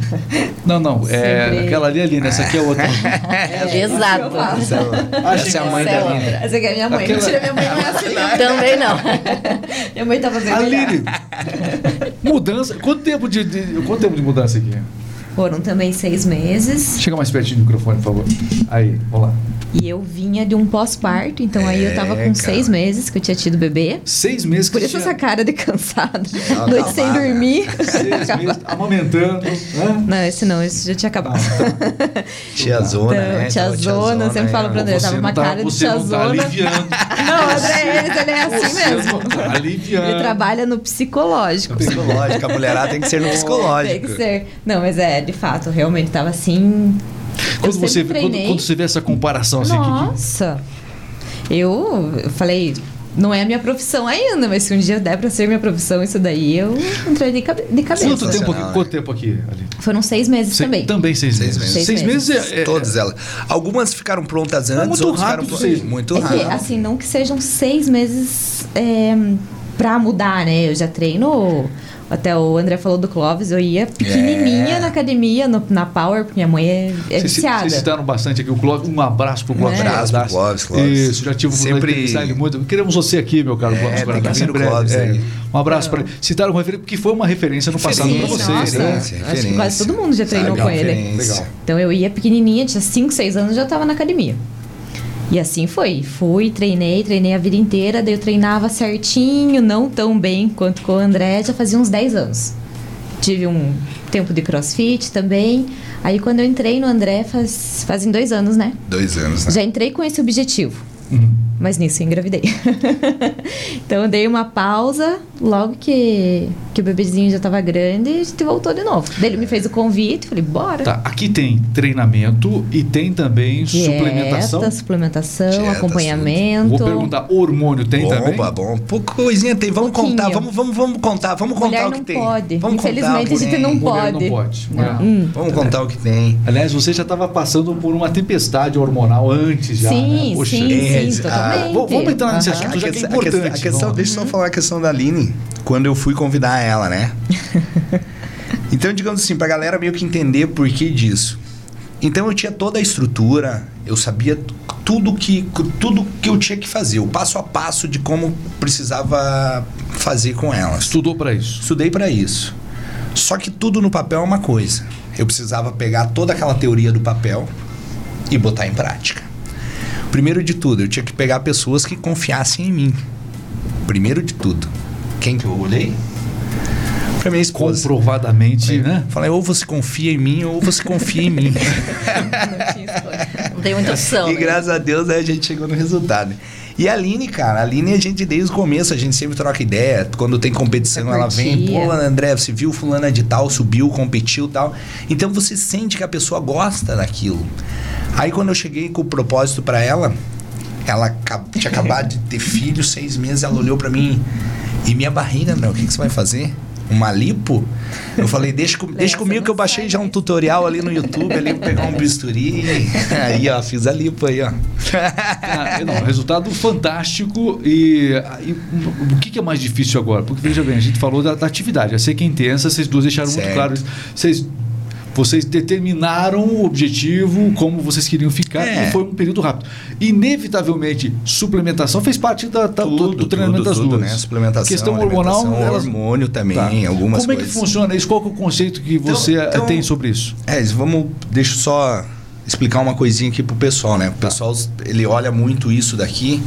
Não, não, é Sempre. aquela ali, Aline, essa aqui é outra. Exato. Essa, essa é a mãe Essa da é Aline. Essa aqui é minha mãe. Aquela- Mentira, minha mãe não é assim. não. Também não. Minha mãe tá fazendo Aline, mudança, quanto tempo de, de- quanto tempo de mudança aqui? Foram também seis meses. Chega mais pertinho do microfone, por favor. Aí, vamos lá. E eu vinha de um pós-parto, então aí eu tava É, com cara. seis meses que eu tinha tido bebê. Seis meses que Por isso tinha- essa cara de cansada. Ela Noite tá sem dormir. Seis meses amamentando. Né? Não, esse não, esse já tinha acabado. Tia Zona, Então, né? tia Zona, eu sempre falo pra André, Você tava uma tá- cara de você não tá tiazona. aliviando. Não, André, ele, ele é assim Você mesmo. não tá aliviando. Ele trabalha no psicológico. Psicológico, a mulherada tem que ser no psicológico. Tem que ser. Não, mas é, de fato, realmente tava assim. Quando eu você, quando, quando você vê essa comparação assim, que, que, Nossa! Eu, eu falei, não é a minha profissão ainda, mas se um dia der pra ser minha profissão isso daí, eu entrei de, cabe- de cabeça. quanto tempo aqui? Quanto tempo aqui? Ali? Foram seis meses Se- também. Também seis, Seis meses. meses. Seis Seis meses, meses. é, é- Todas elas. Algumas ficaram prontas antes, muito outras rápido, ficaram sim. muito É que, rápido. assim, não que sejam seis meses é, pra mudar, né? Eu já treino. Até o André falou do Clóvis, eu ia pequenininha É. na academia, no- na Power, porque minha mãe é, é Vocês, viciada. vocês citaram bastante aqui o Clóvis. Um abraço pro Clóvis. É. Abraço pro. Clóvis, Clóvis. Isso, já tive Sempre- Sempre... ele muito. Queremos você aqui, meu caro É, Clóvis que o Em breve, Clóvis é. aí. Um abraço para ele. Citaram uma referência, porque foi uma referência no passado para vocês. nossa. né? referência, Acho que quase todo mundo já treinou Sabe, com ele. Legal. Então eu ia pequenininha, tinha 5, 6 anos, já tava na academia. E assim foi. Fui, treinei, treinei a vida inteira, daí eu treinava certinho, não tão bem quanto com o André, já fazia uns 10 anos. Tive um tempo de crossfit também. Aí quando eu entrei no André, faz, fazem dois anos, né? Dois anos, né? Já entrei com esse objetivo. Uhum. Mas nisso eu engravidei. então eu dei uma pausa, logo que, que o bebezinho já tava grande, a gente voltou de novo. Daí ele me fez o convite, falei, bora. Tá, aqui tem treinamento e tem também suplementação. Dieta, suplementação, Dietas, acompanhamento. Vou perguntar, hormônio tem também? Bomba, bom. Pouco coisinha tem. Vamos Pouquinho. contar, vamos, vamos, vamos contar, vamos contar o que não tem. pode. Vamos Infelizmente, a gente não Mulher pode. não pode. Mulher- Hum. Vamos contar o que tem. Aliás, você já estava passando por uma tempestade hormonal antes já, Sim, né? Poxa, sim, é, sim, ah, totalmente. Vamos- vamos entrar nesse Aham. assunto. já que é importante, a questão, vamos. deixa eu só falar a questão da Aline, quando eu fui convidar ela, né? então, digamos assim, pra galera meio que entender por que disso. Então eu tinha toda a estrutura, eu sabia tudo que, tudo que eu tinha que fazer, o passo a passo de como precisava fazer com elas. Estudou para isso. Estudei para isso. Só que tudo no papel é uma coisa. Eu precisava pegar toda aquela teoria do papel e botar em prática. Primeiro de tudo, eu tinha que pegar pessoas que confiassem em mim. Primeiro de tudo. Quem que eu olhei? Pra minha esposa. Comprovadamente, Falei, né? Falei, ou você confia em mim, ou você confia em mim. Não tinha escolha. Não tem muita opção. e né? graças a Deus né, a gente chegou no resultado. E a Aline, cara, a Aline, a gente desde o começo, a gente sempre troca ideia. Quando tem competição, É ela vem, pô, André, você viu fulana de tal, subiu, competiu e tal. Então você sente que a pessoa gosta daquilo. Aí quando eu cheguei com o propósito pra ela, ela tinha acabado de ter filho, seis meses, ela olhou pra mim. E minha barriga, André, o que, que você vai fazer? Uma lipo? Eu falei, deixa, com- deixa comigo que eu baixei já um mais. tutorial ali no YouTube, ali, vou pegar um bisturi. Aí, ó, fiz a lipo aí, ó. Ah, não, resultado fantástico. E, e o que, é mais difícil agora? Porque veja bem, a gente falou da, da atividade. Eu sei que é intensa, vocês duas deixaram muito Certo. claro isso. Vocês, vocês determinaram o objetivo, como vocês queriam ficar, É. e foi um período rápido. Inevitavelmente, suplementação fez parte da, da- do, Tudo, do treinamento tudo, das tudo, duas. né? Suplementação, Questão hormonal, alimentação, elas- hormônio também, Tá. algumas Como é que coisas. funciona isso? Qual é o conceito que Então- você então- tem sobre isso? É, vamos, deixa eu só explicar uma coisinha aqui pro pessoal, né? O pessoal, ele olha muito isso daqui.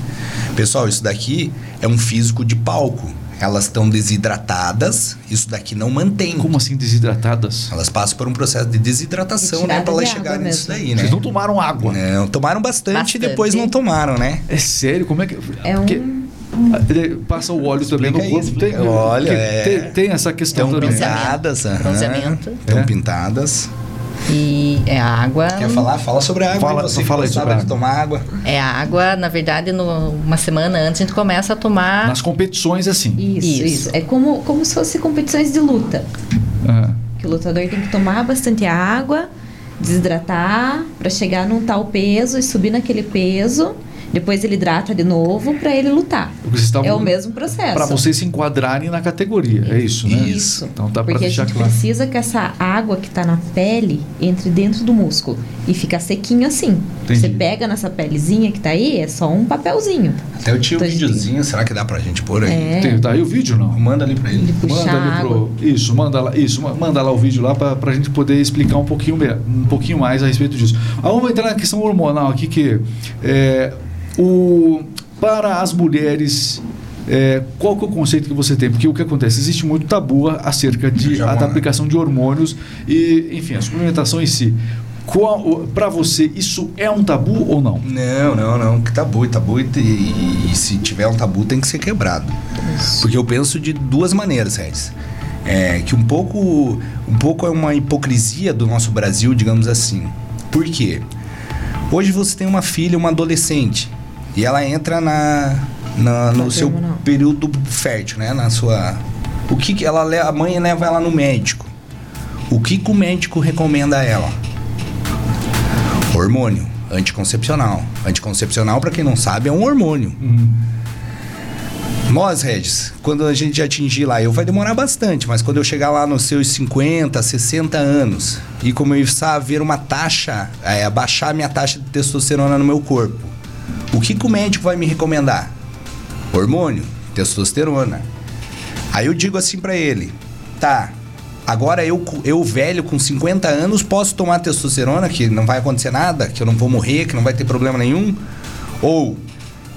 Pessoal, isso daqui é um físico de palco. Elas estão desidratadas, isso daqui não mantém. Como assim desidratadas? Elas passam por um processo de desidratação, né? Pra elas chegarem nisso daí, né? Vocês não tomaram água. Não, tomaram bastante, Bastante. e depois não tomaram, né? É sério? Como é que. É um- Porque- Ele Passa o óleo também no Explica corpo. explica. Tem, Olha, é. tem, tem essa questão Estão também. pintadas. Estão É. pintadas. E é a água. Quer falar? Fala sobre a água. Fala- você fala sobre água. tomar água. É a água, na verdade, no- uma semana antes a gente começa a tomar. Nas competições, assim. Isso, Isso. isso, É como, como se fosse competições de luta. Aham. Que o lutador tem que tomar bastante água, desidratar para chegar num tal peso e subir naquele peso. Depois ele hidrata de novo para ele lutar. Estavam- É o mesmo processo. Para vocês se enquadrarem na categoria, é isso, né? Isso. Então dá para Porque a deixar gente claro. precisa que essa água que tá na pele entre dentro do músculo e fica sequinho assim. Entendi. Você pega nessa pelezinha que tá aí, é só um papelzinho. Até eu tinha um Então, a gente videozinho, será que dá pra gente pôr aí? É. Tem, tá aí o vídeo não? Manda ali pra ele. Puxar Manda ali pro. Isso, manda lá, isso, ma- manda lá o vídeo lá para a gente poder explicar um pouquinho, um pouquinho mais a respeito disso. Ah, vamos entrar na questão hormonal aqui, que é, o, para as mulheres. é, qual que é o conceito que você tem? Porque o que acontece? Existe muito tabu acerca de, Já a, da aplicação de hormônios e, enfim, a suplementação em si. Para você, isso é um tabu ou não? Não, não, não. Que tabu, tabu. E, e- e se tiver um tabu, tem que ser quebrado. Porque eu penso de duas maneiras, Regis. É, que um pouco, um pouco é uma hipocrisia do nosso Brasil, digamos assim. Por quê? Hoje você tem uma filha, uma adolescente, e ela entra na, na- no seu período fértil, né? Na sua. O que, que ela a mãe leva ela no médico? O que, que o médico recomenda a ela? Hormônio anticoncepcional. Anticoncepcional, para quem não sabe, é um hormônio. Nós, Regis, quando a gente atingir lá, eu vai demorar bastante, mas quando eu chegar lá nos seus 50, 60 anos e começar a ver uma taxa, é, abaixar a minha taxa de testosterona no meu corpo, o que, que o médico vai me recomendar? Hormônio, testosterona. Aí eu digo assim pra ele: tá, agora eu, eu velho com 50 anos posso tomar testosterona, que não vai acontecer nada, que eu não vou morrer, que não vai ter problema nenhum? Ou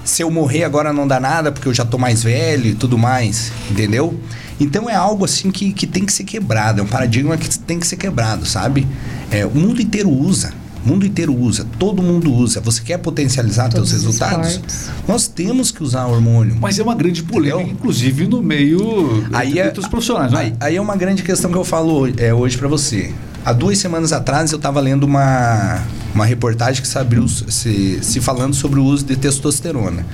se eu morrer agora não dá nada porque eu já tô mais velho e tudo mais, entendeu? Então é algo assim que, que tem que ser quebrado, é um paradigma que tem que ser quebrado, sabe? É, o mundo inteiro usa, o mundo inteiro usa, todo mundo usa. Você quer potencializar Todos seus os resultados? esportes. Nós temos que usar hormônio. Mas é uma grande polêmica, Entendeu? inclusive no meio Aí é, entre os profissionais, não é? aí, aí é uma grande questão que eu falo é, hoje pra você. Há duas semanas atrás eu tava lendo uma, uma reportagem que se abriu se, se falando sobre o uso de testosterona.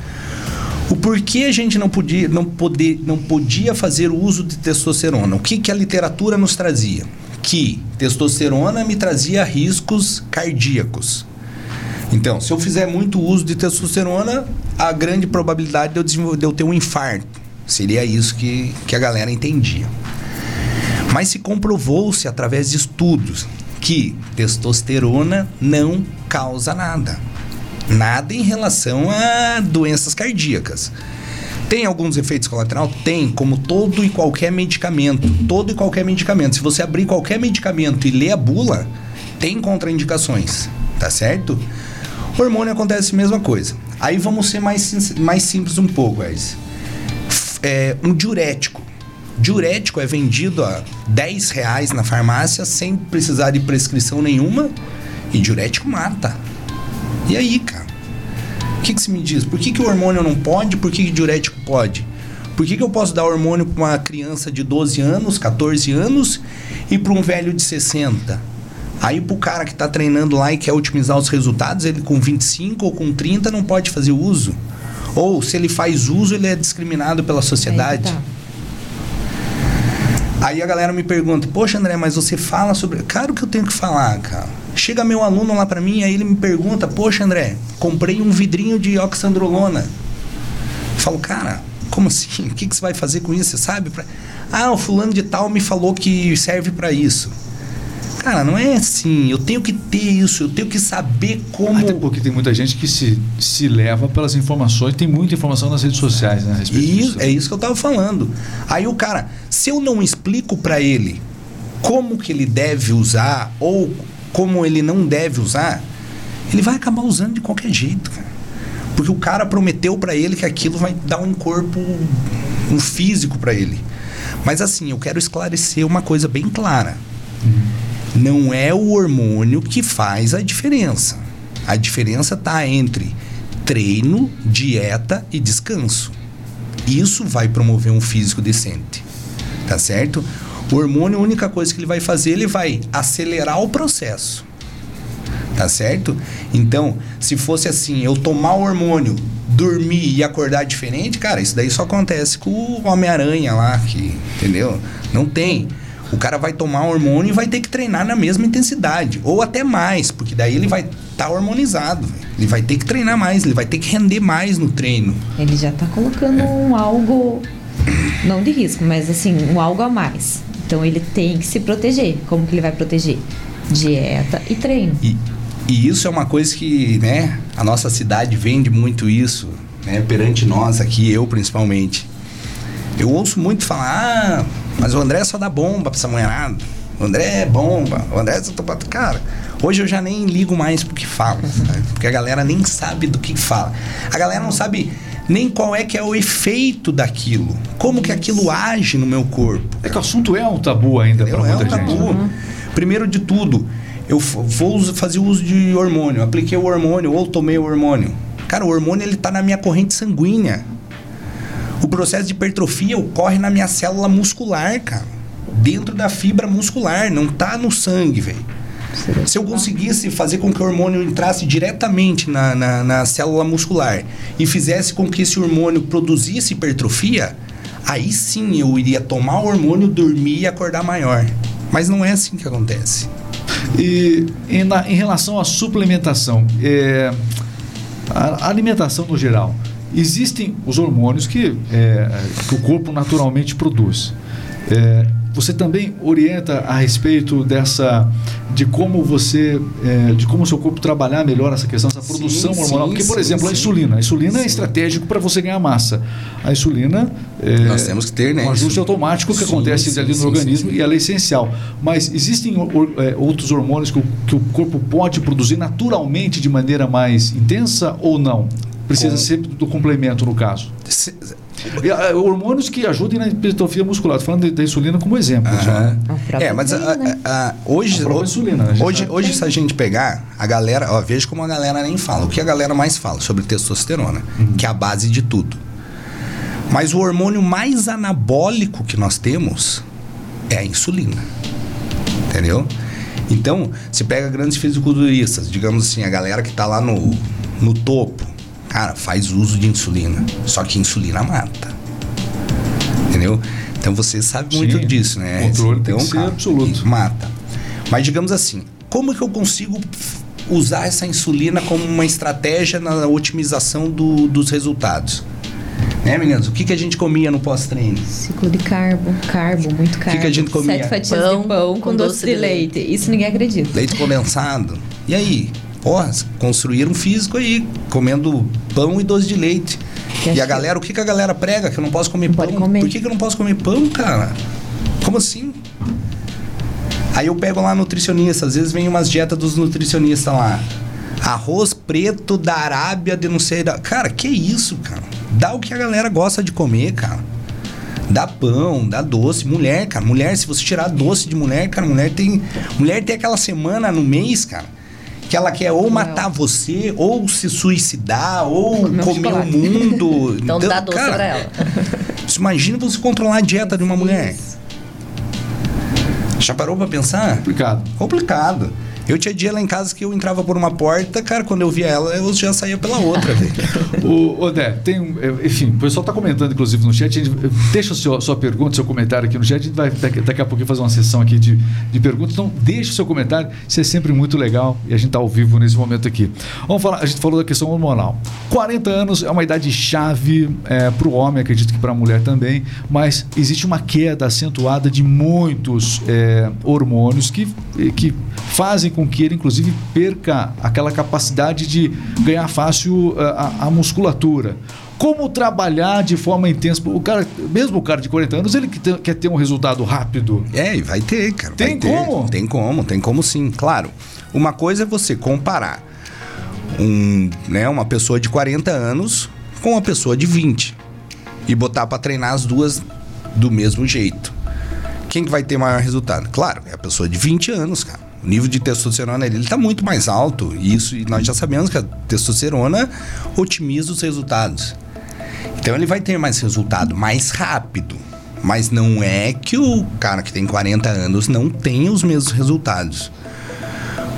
O porquê a gente não podia, não poder, não podia fazer o uso de testosterona? O que, que a literatura nos trazia? Que testosterona me trazia riscos cardíacos. Então, se eu fizer muito uso de testosterona, a grande probabilidade de eu, de eu ter um infarto. Seria isso que, que a galera entendia. Mas se comprovou-se através de estudos que testosterona não causa nada. Nada em relação a doenças cardíacas. Tem alguns efeitos colaterais? Tem, como todo e qualquer medicamento. Todo e qualquer medicamento. Se você abrir qualquer medicamento e ler a bula, tem contraindicações. Tá certo? Hormônio acontece a mesma coisa. Aí vamos ser mais, mais simples um pouco, Ais. É, um diurético. Diurético é vendido a 10 reais na farmácia sem precisar de prescrição nenhuma. E diurético mata. E aí, cara? O que, que se me diz? Por que, que o hormônio não pode? Por que, que diurético pode? Por que, que eu posso dar hormônio para uma criança de 12 anos, 14 anos e para um velho de 60? Aí pro cara que tá treinando lá e quer otimizar os resultados, ele com 25 ou com 30 não pode fazer uso. Ou se ele faz uso, ele é discriminado pela sociedade. Aí tá. Aí a galera me pergunta: "Poxa, André, mas você fala sobre, claro que eu tenho que falar, cara. Chega meu aluno lá pra mim, aí ele me pergunta: "Poxa, André, comprei um vidrinho de oxandrolona". Eu falo: "Cara, como assim? O que que você vai fazer com isso? Você sabe? Pra- Ah, o fulano de tal me falou que serve pra isso. Cara, não é assim. Eu tenho que ter isso, eu tenho que saber como Até porque tem muita gente que se, se leva pelas informações, tem muita informação nas redes sociais né, a respeito disso. é isso que eu tava falando. Aí o cara, se eu não explico pra ele como que ele deve usar ou como ele não deve usar, ele vai acabar usando de qualquer jeito, cara. Porque o cara prometeu pra ele que aquilo vai dar um corpo, um físico pra ele. Mas assim, eu quero esclarecer uma coisa bem clara. Não é o hormônio que faz a diferença. A diferença tá entre treino, dieta e descanso. Isso vai promover um físico decente. Tá certo? O hormônio, a única coisa que ele vai fazer, ele vai acelerar o processo. Tá certo? Então, se fosse assim, eu tomar o hormônio, dormir e acordar diferente, cara, isso daí só acontece com o Homem-Aranha lá, que, entendeu? Não tem. O cara vai tomar hormônio e vai ter que treinar na mesma intensidade, ou até mais, porque daí ele vai estar tá hormonizado. Ele vai ter que treinar mais, ele vai ter que render mais no treino. Ele já tá colocando um algo não de risco, mas assim, um algo a mais. Então ele tem que se proteger. Como que ele vai proteger? Dieta e treino. E, e isso é uma coisa que, né, a nossa cidade vende muito isso, né, perante nós aqui, eu principalmente. Eu ouço muito falar, ah, mas o André só dá bomba pra essa mulherada. O André é bomba, o André é só topa... Cara, hoje eu já nem ligo mais pro que fala, sabe? porque a galera nem sabe do que fala. A galera não sabe nem qual é que é o efeito daquilo, como que aquilo age no meu corpo. É que o assunto é um tabu ainda para muita é um gente. Tabu. Uhum. Primeiro de tudo, eu vou fazer uso de hormônio, apliquei o hormônio ou tomei o hormônio. Cara, o hormônio ele tá na minha corrente sanguínea. O processo de hipertrofia ocorre na minha célula muscular, cara. Dentro da fibra muscular, não tá no sangue, velho. Se eu conseguisse fazer com que o hormônio entrasse diretamente na, na, na, célula muscular e fizesse com que esse hormônio produzisse hipertrofia, aí sim eu iria tomar o hormônio, dormir e acordar maior. Mas não é assim que acontece. E em, na, em relação à suplementação, é, a alimentação no geral, existem os hormônios que, é, que o corpo naturalmente produz. É, você também orienta a respeito dessa de como você é, de como o seu corpo trabalhar melhor essa questão essa produção sim, hormonal? Sim, porque por sim, exemplo a insulina. A insulina é estratégico para você ganhar massa. A insulina é, nós temos que ter né? um ajuste automático que acontece ali no organismo e ela é essencial. Mas existem é, outros hormônios que o, que o corpo pode produzir naturalmente de maneira mais intensa ou não? Precisa Com... sempre do complemento no caso hormônios que ajudem na hipertrofia muscular. Estou falando da insulina como exemplo. É, mas a, a, a, hoje, a insulina, né? hoje, hoje se a gente pegar, a galera, ó, veja como a galera nem fala. O que a galera mais fala sobre testosterona, uhum. que é a base de tudo. Mas o hormônio mais anabólico que nós temos é a insulina. Entendeu? Então, se pega grandes fisiculturistas, digamos assim, a galera que está lá no, no topo, Cara, faz uso de insulina. Só que insulina mata. Entendeu? Então você sabe muito Sim, disso, né? O controle então, tem que cara, absoluto. Mata. Mas digamos assim, como que eu consigo usar essa insulina como uma estratégia na otimização do, dos resultados? Né, meninas? O que, que a gente comia no pós-treino? Ciclo de carbo, carbo, muito carbo. O que, que a gente comia? Sete fatias pão, de pão com, com doce, doce de leite. leite. Isso ninguém acredita. Leite condensado. E aí? Ó, construíram um físico aí, comendo pão e doce de leite. Que e a galera, o que, que a galera prega? Que eu não posso comer não pão? Comer. Por que, que eu não posso comer pão, cara? Como assim? Aí eu pego lá nutricionista, às vezes vem umas dietas dos nutricionistas lá. Arroz preto da Arábia de não sei da. Cara, que isso, cara? Dá o que a galera gosta de comer, cara. Dá pão, dá doce. Mulher, cara. Mulher, se você tirar doce de mulher, cara, mulher tem. Mulher tem aquela semana no mês, cara que ela quer ou matar você, ou se suicidar, ou comer, comer o mundo. então, então dá doce cara, pra ela. imagina você controlar a dieta de uma mulher. Já parou pra pensar? Complicado. Complicado. Eu tinha dia lá em casa que eu entrava por uma porta, cara, quando eu via ela, eu já saía pela outra, velho. o Odé, tem é, enfim, o pessoal está comentando, inclusive, no chat. Gente, deixa a sua, sua pergunta, seu comentário aqui no chat. A gente vai daqui, daqui a pouquinho fazer uma sessão aqui de, de perguntas. Então, deixa o seu comentário. Isso é sempre muito legal e a gente está ao vivo nesse momento aqui. Vamos falar, a gente falou da questão hormonal. 40 anos é uma idade chave é, para o homem, acredito que para a mulher também, mas existe uma queda acentuada de muitos é, hormônios que, que fazem com com que ele, inclusive, perca aquela capacidade de ganhar fácil eh, a, a musculatura como trabalhar de forma intensa. O cara, mesmo o cara de 40 anos, ele quer ter um resultado rápido. É, e vai ter, cara. Tem ter. como? Tem como, tem como sim. Claro. Uma coisa é você comparar um, né, uma pessoa de 40 anos com uma pessoa de 20 e botar para treinar as duas do mesmo jeito. Quem que vai ter maior resultado? Claro, é a pessoa de 20 anos, cara. O nível de testosterona ele está muito mais alto. E isso e nós já sabemos que a testosterona otimiza os resultados. Então ele vai ter mais resultado mais rápido. Mas não é que o cara que tem 40 anos não tenha os mesmos resultados.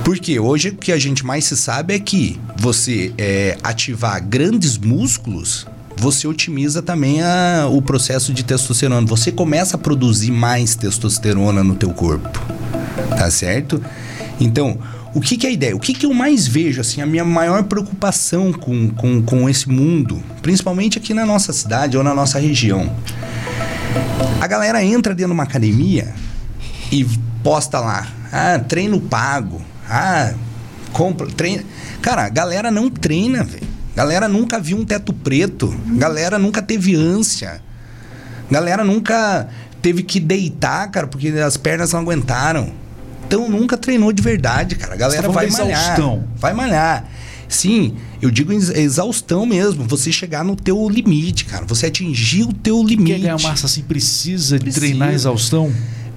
Porque hoje o que a gente mais se sabe é que você é, ativar grandes músculos, você otimiza também a, o processo de testosterona. Você começa a produzir mais testosterona no teu corpo. Tá certo? Então, o que, que é a ideia? O que, que eu mais vejo, assim, a minha maior preocupação com, com, com esse mundo, principalmente aqui na nossa cidade ou na nossa região? A galera entra dentro de uma academia e posta lá, ah, treino pago, ah, compra, treina. Cara, a galera não treina, velho. Galera nunca viu um teto preto. Galera nunca teve ânsia. Galera nunca teve que deitar, cara, porque as pernas não aguentaram. Então nunca treinou de verdade, cara. A galera tá vai malhar. Vai malhar. Sim, eu digo exaustão mesmo. Você chegar no teu limite, cara. Você atingir o teu limite. Quer ganhar massa assim precisa, precisa. de treinar exaustão?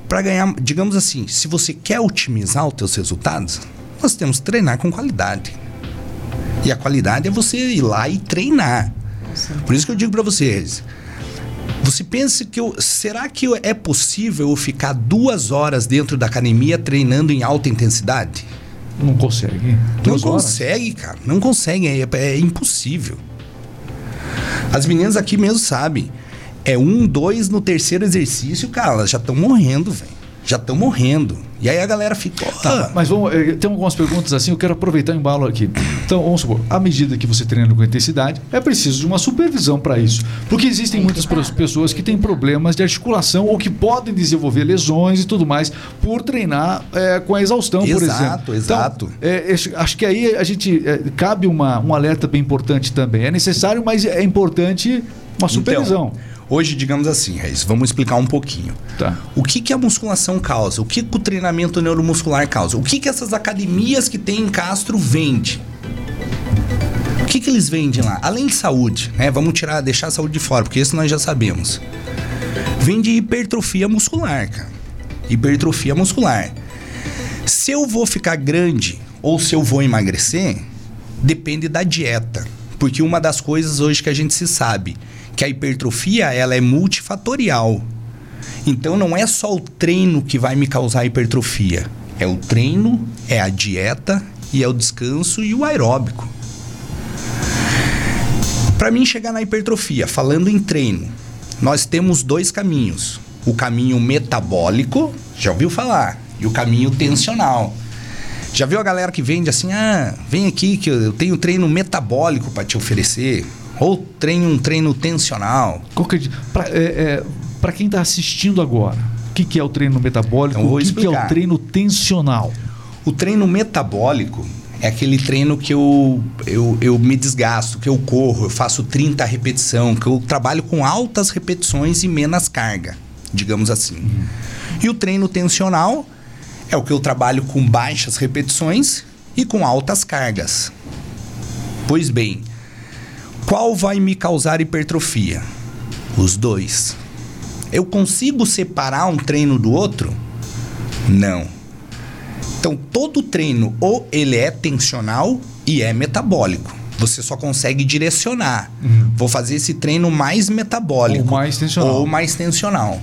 Para ganhar, digamos assim, se você quer otimizar os teus resultados, nós temos que treinar com qualidade. E a qualidade é você ir lá e treinar. Por isso que eu digo para vocês, você pensa que eu, será que é possível eu ficar duas horas dentro da academia treinando em alta intensidade? Não consegue. Duas não horas? consegue, cara. Não consegue. É, é, impossível. As meninas aqui mesmo sabem. É um, dois no terceiro exercício, cara, elas já estão morrendo, velho já estão morrendo. E aí a galera fica. Tá, mas vamos, eh, tem algumas perguntas assim, eu quero aproveitar o embalo aqui. Então, vamos supor, à medida que você treina com intensidade, é preciso de uma supervisão para isso. Porque existem muitas pessoas que têm problemas de articulação ou que podem desenvolver lesões e tudo mais por treinar é, com a exaustão, exato, por exemplo. Exato, exato. Então, é, acho que aí a gente. É, cabe uma, um alerta bem importante também. É necessário, mas é importante uma supervisão. Então, Hoje, digamos assim, Reis, vamos explicar um pouquinho. Tá. O que, que a musculação causa? O que, que o treinamento neuromuscular causa? O que, que essas academias que tem em Castro vende? O que, que eles vendem lá? Além de saúde, né? Vamos tirar, deixar a saúde de fora, porque isso nós já sabemos. Vende hipertrofia muscular, cara. Hipertrofia muscular. Se eu vou ficar grande ou se eu vou emagrecer, depende da dieta. Porque uma das coisas hoje que a gente se sabe que a hipertrofia ela é multifatorial. Então não é só o treino que vai me causar hipertrofia. É o treino, é a dieta e é o descanso e o aeróbico. Para mim chegar na hipertrofia, falando em treino, nós temos dois caminhos. O caminho metabólico, já ouviu falar, e o caminho tensional. Já viu a galera que vende assim: "Ah, vem aqui que eu tenho treino metabólico para te oferecer" ou treine um treino tensional. Para é, é, quem está assistindo agora, o que, que é o treino metabólico? Então, o que, que é o treino tensional? O treino metabólico é aquele treino que eu, eu, eu me desgasto, que eu corro, eu faço 30 repetição, que eu trabalho com altas repetições e menos carga, digamos assim. Uhum. E o treino tensional é o que eu trabalho com baixas repetições e com altas cargas. Pois bem, qual vai me causar hipertrofia? Os dois. Eu consigo separar um treino do outro? Não. Então, todo treino ou ele é tensional e é metabólico. Você só consegue direcionar. Uhum. Vou fazer esse treino mais metabólico. Ou mais tensional. Ou mais tensional.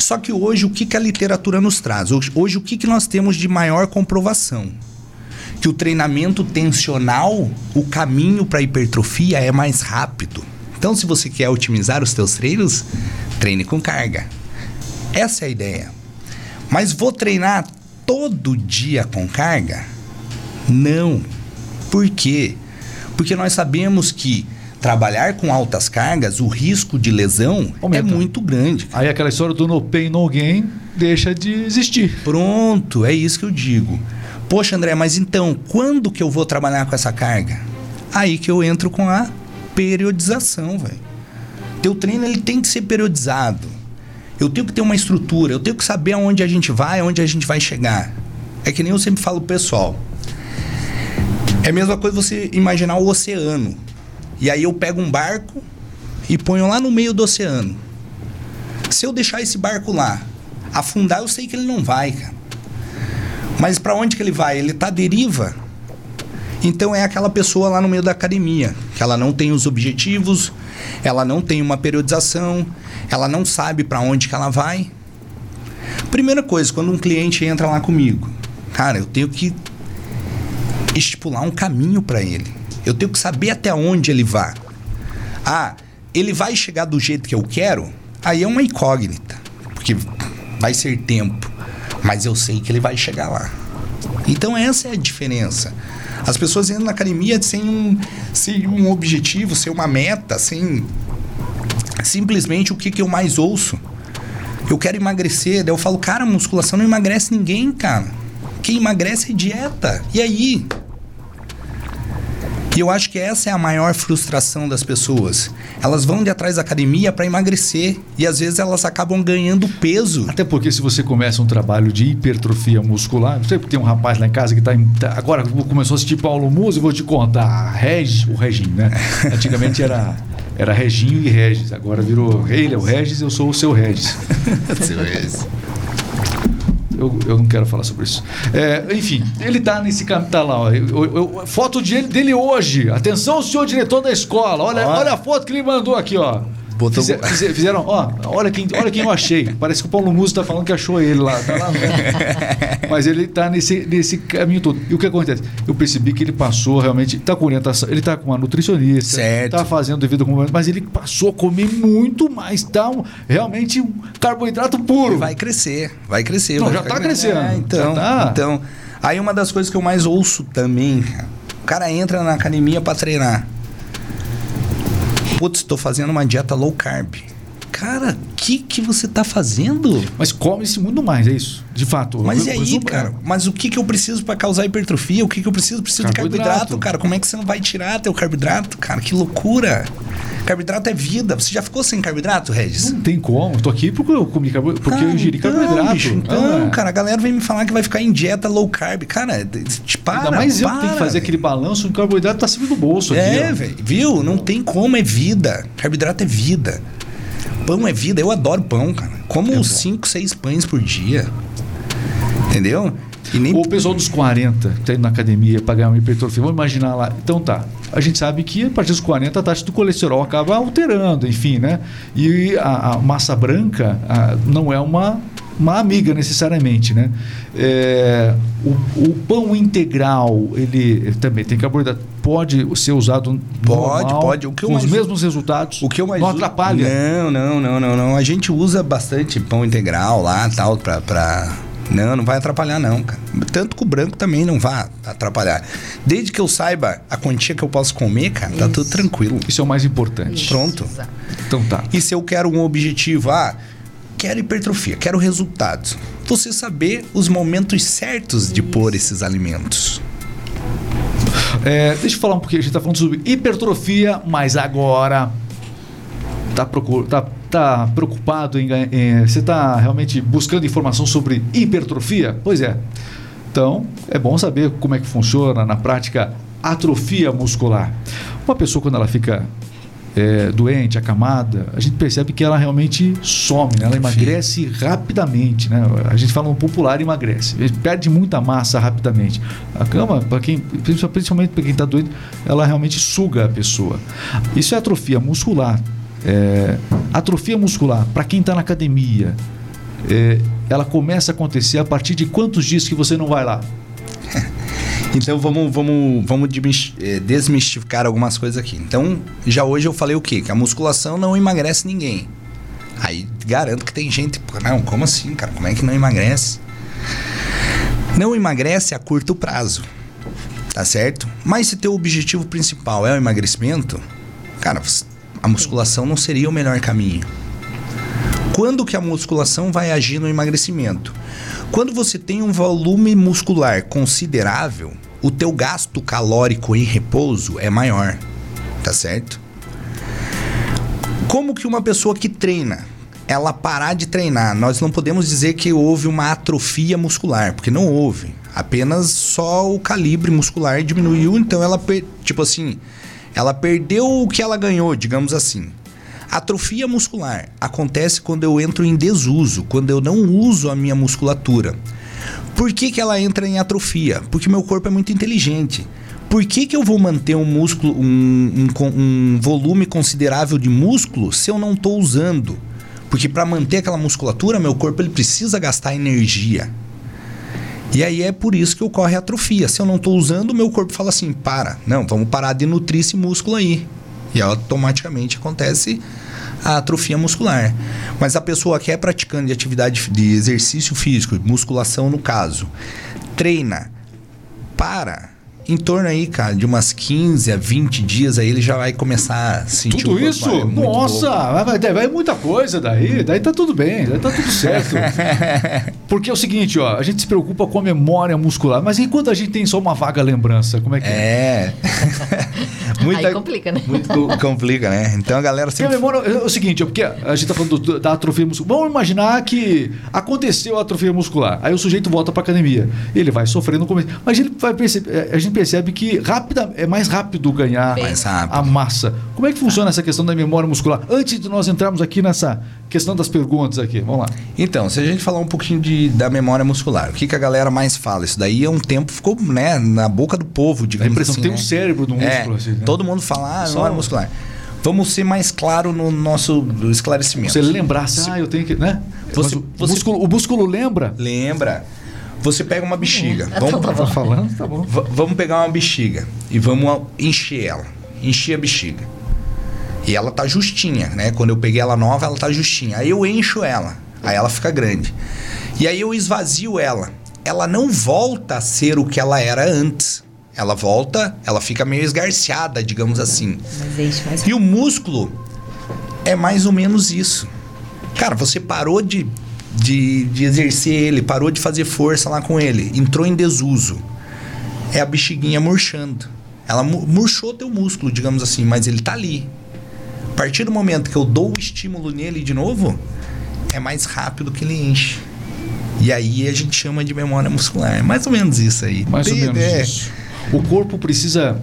Só que hoje, o que, que a literatura nos traz? Hoje, hoje o que, que nós temos de maior comprovação? Que o treinamento tensional, o caminho para hipertrofia é mais rápido. Então, se você quer otimizar os teus treinos, treine com carga. Essa é a ideia. Mas vou treinar todo dia com carga? Não. Por quê? Porque nós sabemos que trabalhar com altas cargas, o risco de lesão Aumenta. é muito grande. Aí aquela história do no pain, no gain deixa de existir. Pronto, é isso que eu digo. Poxa, André, mas então, quando que eu vou trabalhar com essa carga? Aí que eu entro com a periodização, velho. Teu treino ele tem que ser periodizado. Eu tenho que ter uma estrutura, eu tenho que saber aonde a gente vai, aonde a gente vai chegar. É que nem eu sempre falo pessoal. É a mesma coisa você imaginar o oceano. E aí eu pego um barco e ponho lá no meio do oceano. Se eu deixar esse barco lá afundar, eu sei que ele não vai, cara. Mas para onde que ele vai? Ele tá à deriva. Então é aquela pessoa lá no meio da academia, que ela não tem os objetivos, ela não tem uma periodização, ela não sabe para onde que ela vai. Primeira coisa, quando um cliente entra lá comigo, cara, eu tenho que estipular um caminho para ele. Eu tenho que saber até onde ele vai. Ah, ele vai chegar do jeito que eu quero? Aí é uma incógnita, porque vai ser tempo, mas eu sei que ele vai chegar lá. Então essa é a diferença. As pessoas entram na academia sem um, sem um objetivo, sem uma meta, sem simplesmente o que, que eu mais ouço. Eu quero emagrecer, daí eu falo, cara, musculação não emagrece ninguém, cara. Quem emagrece é dieta. E aí? E eu acho que essa é a maior frustração das pessoas. Elas vão de atrás da academia para emagrecer e às vezes elas acabam ganhando peso. Até porque se você começa um trabalho de hipertrofia muscular, você tem um rapaz lá em casa que está tá, agora começou a assistir Paulo Musa, eu vou te contar, Regis, o Reginho, né? Antigamente era era Reginho e Regis, agora virou ele é o Regis, eu sou o seu Regis. seu Regis. Eu, eu não quero falar sobre isso. É, enfim, ele tá nesse caminho, tá lá, ó, eu, eu, foto de ele, dele hoje. Atenção, senhor diretor da escola. Olha, olha a foto que ele mandou aqui, ó. Botou... Fizer, fizeram, ó, olha quem, olha quem eu achei. Parece que o Paulo Muso tá falando que achou ele lá. Tá lá Mas ele tá nesse, nesse caminho todo. E o que acontece? Eu percebi que ele passou realmente. Tá com orientação, ele tá com uma nutricionista, certo. tá fazendo devido ao mas ele passou a comer muito mais. Tá um, realmente um carboidrato puro. Vai crescer, vai crescer. Não, vai já tá crescendo. É, então, tá. então, aí uma das coisas que eu mais ouço também, o cara entra na academia para treinar putz, estou fazendo uma dieta low carb. Cara, o que, que você está fazendo? Mas come-se muito mais, é isso? De fato. Mas e aí, cara? Mas o que, que eu preciso para causar hipertrofia? O que, que eu preciso? Preciso carboidrato. de carboidrato, cara. Como é que você não vai tirar teu carboidrato, cara? Que loucura! Carboidrato é vida. Você já ficou sem carboidrato, Regis? Não tem como. Tô aqui porque eu comi carboidrato, porque eu ingeri então, carboidrato. Bicho, então, ah. cara, a galera vem me falar que vai ficar em dieta low carb. Cara, te para. Ainda mais para, eu que tenho que fazer aquele balanço, o carboidrato tá sempre do bolso É, velho. Viu? Não tem como, é vida. Carboidrato é vida. Pão é vida. Eu adoro pão, cara. Como 5, é 6 pães por dia. Entendeu? Nem... O pessoal dos 40 que está indo na academia para ganhar uma hipertrofia, vamos imaginar lá. Então tá, a gente sabe que a partir dos 40 a taxa do colesterol acaba alterando, enfim, né? E a, a massa branca a, não é uma, uma amiga necessariamente, né? É, o, o, pão integral, ele também tem carboidrato, pode ser usado Pode, normal, pode. O que com os mesmos resultados. O que eu mais não atrapalha. Não, não, não, não, não. A gente usa bastante pão integral lá, tal, para não, não vai atrapalhar não, cara. Tanto que o branco também não vai atrapalhar. Desde que eu saiba a quantia que eu posso comer, cara, Isso. tá tudo tranquilo. Isso é o mais importante. Isso. Pronto. Exato. Então tá. E se eu quero um objetivo, ah, quero hipertrofia, quero resultados. Você saber os momentos certos de Isso. pôr esses alimentos. É, deixa eu falar um pouquinho, a gente tá falando sobre hipertrofia, mas agora tá, procur, tá está preocupado em, em você está realmente buscando informação sobre hipertrofia? Pois é. Então, é bom saber como é que funciona na prática atrofia muscular. Uma pessoa quando ela fica é, doente, acamada, a gente percebe que ela realmente some, né? ela emagrece rapidamente. Né? A gente fala no popular emagrece, perde muita massa rapidamente. A cama, para quem, principalmente para quem está doente, ela realmente suga a pessoa. Isso é atrofia muscular. É, atrofia muscular, para quem está na academia, é, ela começa a acontecer a partir de quantos dias que você não vai lá? Então vamos, vamos, vamos é, desmistificar algumas coisas aqui. Então, já hoje eu falei o quê? Que a musculação não emagrece ninguém. Aí garanto que tem gente, não, como assim, cara? Como é que não emagrece? Não emagrece a curto prazo, tá certo? Mas se teu objetivo principal é o emagrecimento, cara, a musculação não seria o melhor caminho. Quando que a musculação vai agir no emagrecimento? Quando você tem um volume muscular considerável, o teu gasto calórico em repouso é maior, tá certo? Como que uma pessoa que treina, ela parar de treinar, nós não podemos dizer que houve uma atrofia muscular, porque não houve. Apenas só o calibre muscular diminuiu, então ela tipo assim, ela perdeu o que ela ganhou, digamos assim. Atrofia muscular acontece quando eu entro em desuso, quando eu não uso a minha musculatura. Por que, que ela entra em atrofia? Porque meu corpo é muito inteligente. Por que, que eu vou manter um músculo, um, um, um volume considerável de músculo se eu não estou usando? Porque para manter aquela musculatura, meu corpo ele precisa gastar energia. E aí é por isso que ocorre atrofia. Se eu não estou usando, meu corpo fala assim: para, não, vamos parar de nutrir esse músculo aí. E automaticamente acontece a atrofia muscular. Mas a pessoa que é praticante de atividade de exercício físico, musculação no caso, treina, para em torno aí, cara, de umas 15 a 20 dias aí ele já vai começar a sentir Tudo corpo, isso? é Nossa, vai, vai, vai muita coisa daí. Daí tá tudo bem, daí tá tudo certo. Porque é o seguinte, ó, a gente se preocupa com a memória muscular, mas enquanto a gente tem só uma vaga lembrança, como é que é? É. Aí complica, né? Muito co- complica, né? Então a galera Porque a sempre. memória é o seguinte, é porque a gente tá falando do- da atrofia muscular. Vamos imaginar que aconteceu a atrofia muscular. Aí o sujeito volta pra academia. Ele vai sofrendo no começo. Mas ele vai perceber, é, a gente percebe que rápida, é mais rápido ganhar Mais rápido. a massa. Como é que funciona essa questão da memória muscular? Antes de nós entrarmos aqui nessa questão das perguntas aqui. Vamos lá. Então, se a gente falar um pouquinho de, da memória muscular, o que, que a galera mais fala? Isso daí é um tempo ficou, né, na boca do povo, A digamos impressão assim. tem né? um cérebro do músculo. É, assim, né? todo mundo fala, ah, Só- memória muscular. Vamos ser mais claro no nosso esclarecimento. Você lembrar, assim, ah, eu tenho que. Né? Você- o, você- músculo, o músculo lembra? Lembra? Você pega uma bexiga. Vamos, tá bom. Tá falando? Tá bom. Va- vamos pegar uma bexiga e vamos encher ela. Encher a bexiga. E ela tá justinha, né? Quando eu peguei ela nova, ela tá justinha. Aí eu encho ela. Aí ela fica grande. E aí eu esvazio ela. Ela não volta a ser o que ela era antes. Ela volta, ela fica meio esgarciada, digamos assim. Mas enche mais E o músculo é mais ou menos isso. Cara, você parou de, de, de exercer ele, parou de fazer força lá com ele, entrou em desuso. É a bexiguinha murchando. Ela mu- murchou teu músculo, digamos assim, mas ele tá ali. A partir do momento que eu dou o estímulo nele de novo, é mais rápido que ele enche. E aí a gente chama de memória muscular. É mais ou menos isso aí. Mais ou Tem- menos é. isso. O corpo precisa.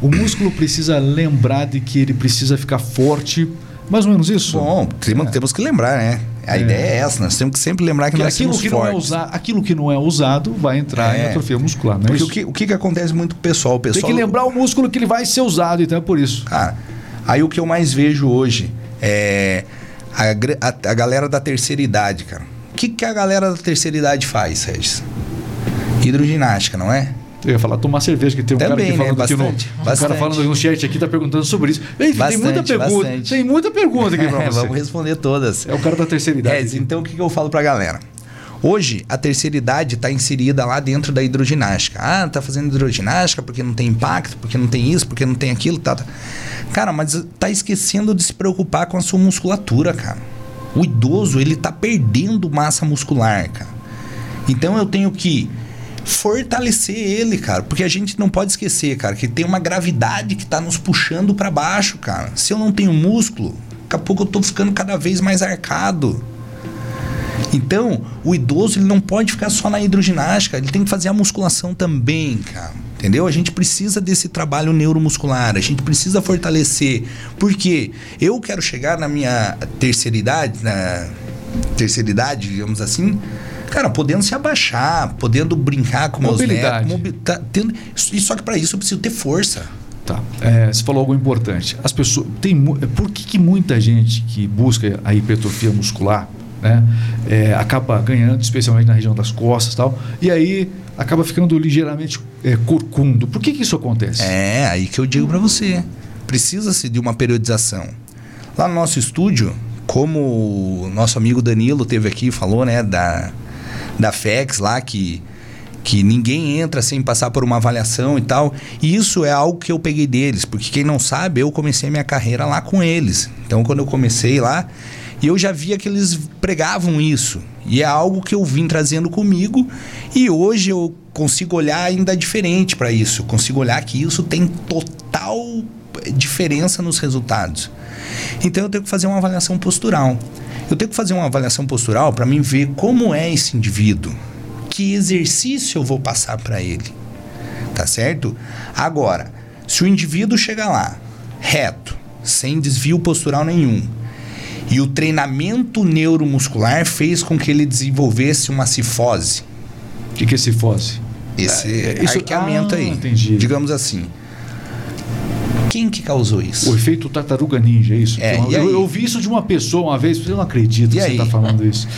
O músculo precisa lembrar de que ele precisa ficar forte. Mais ou menos isso? Bom, temos, temos que lembrar, né? A É. ideia é essa, nós temos que sempre lembrar que Porque nós aquilo somos que, não é fortes. usa, aquilo que não é usado vai entrar em É. atrofia muscular, não é Porque isso? o que, o que que acontece muito com o pessoal? O Tem pessoal que lembrar o músculo que ele vai ser usado, então é por isso. Cara, aí o que eu mais vejo hoje é a, a- a galera da terceira idade, cara. O que, que a galera da terceira idade faz, Regis? Hidroginástica, não é? Eu ia falar tomar cerveja, que tem um cara Também, aqui né? falando aqui no. Bastante, Um cara falando no chat aqui, tá perguntando sobre isso. Ei, tem Bastante, muita pergunta. bastante. Tem muita pergunta aqui pra você. Vamos responder todas. É o cara da terceira idade. Regis, então o que, que eu falo pra galera? Hoje, a terceira idade está inserida lá dentro da hidroginástica. Ah, tá fazendo hidroginástica porque não tem impacto, porque não tem isso, porque não tem aquilo, tá, tá. Cara, mas tá esquecendo de se preocupar com a sua musculatura, cara. O idoso, ele tá perdendo massa muscular, cara. Então eu tenho que fortalecer ele, cara, porque a gente não pode esquecer, cara, que tem uma gravidade que tá nos puxando para baixo, cara. Se eu não tenho músculo, daqui a pouco eu tô ficando cada vez mais arcado. Então, o idoso ele não pode ficar só na hidroginástica, ele tem que fazer a musculação também, cara. Entendeu? A gente precisa desse trabalho neuromuscular, a gente precisa fortalecer. Porque eu quero chegar na minha terceira idade, na terceira idade, digamos assim, cara, podendo se abaixar, podendo brincar com meus Mobilidade. netos, mobi- tá tendo, e só que para isso eu preciso ter força. Tá. É, você falou algo importante. As pessoas. Tem, mu- por que, que muita gente que busca a hipertrofia muscular né, é, acaba ganhando, especialmente na região das costas e tal, e aí acaba ficando ligeiramente é, corcundo? Por que, que isso acontece? É, aí que eu digo pra você. Precisa-se de uma periodização. Lá no nosso estúdio, como o nosso amigo Danilo teve aqui e falou, né, da, da FEX lá, que, que ninguém entra sem passar por uma avaliação e tal. E isso é algo que eu peguei deles, porque quem não sabe, eu comecei minha carreira lá com eles. Então, quando eu comecei lá, eu já via que eles pregavam isso. E é algo que eu vim trazendo comigo. E hoje eu consigo olhar ainda diferente para isso. Consigo olhar que isso tem total diferença nos resultados. Então eu tenho que fazer uma avaliação postural. Eu tenho que fazer uma avaliação postural para mim ver como é esse indivíduo. Que exercício eu vou passar para ele. Tá certo? Agora, se o indivíduo chegar lá reto, sem desvio postural nenhum, e o treinamento neuromuscular fez com que ele desenvolvesse uma cifose. O que, que é cifose? esse É, isso- arqueamento ah, aí. entendi. Digamos assim. Quem que causou isso? O efeito tartaruga ninja, é isso? É, eu, aí? eu ouvi isso de uma pessoa uma vez, eu não acredito E que você aí? está falando isso.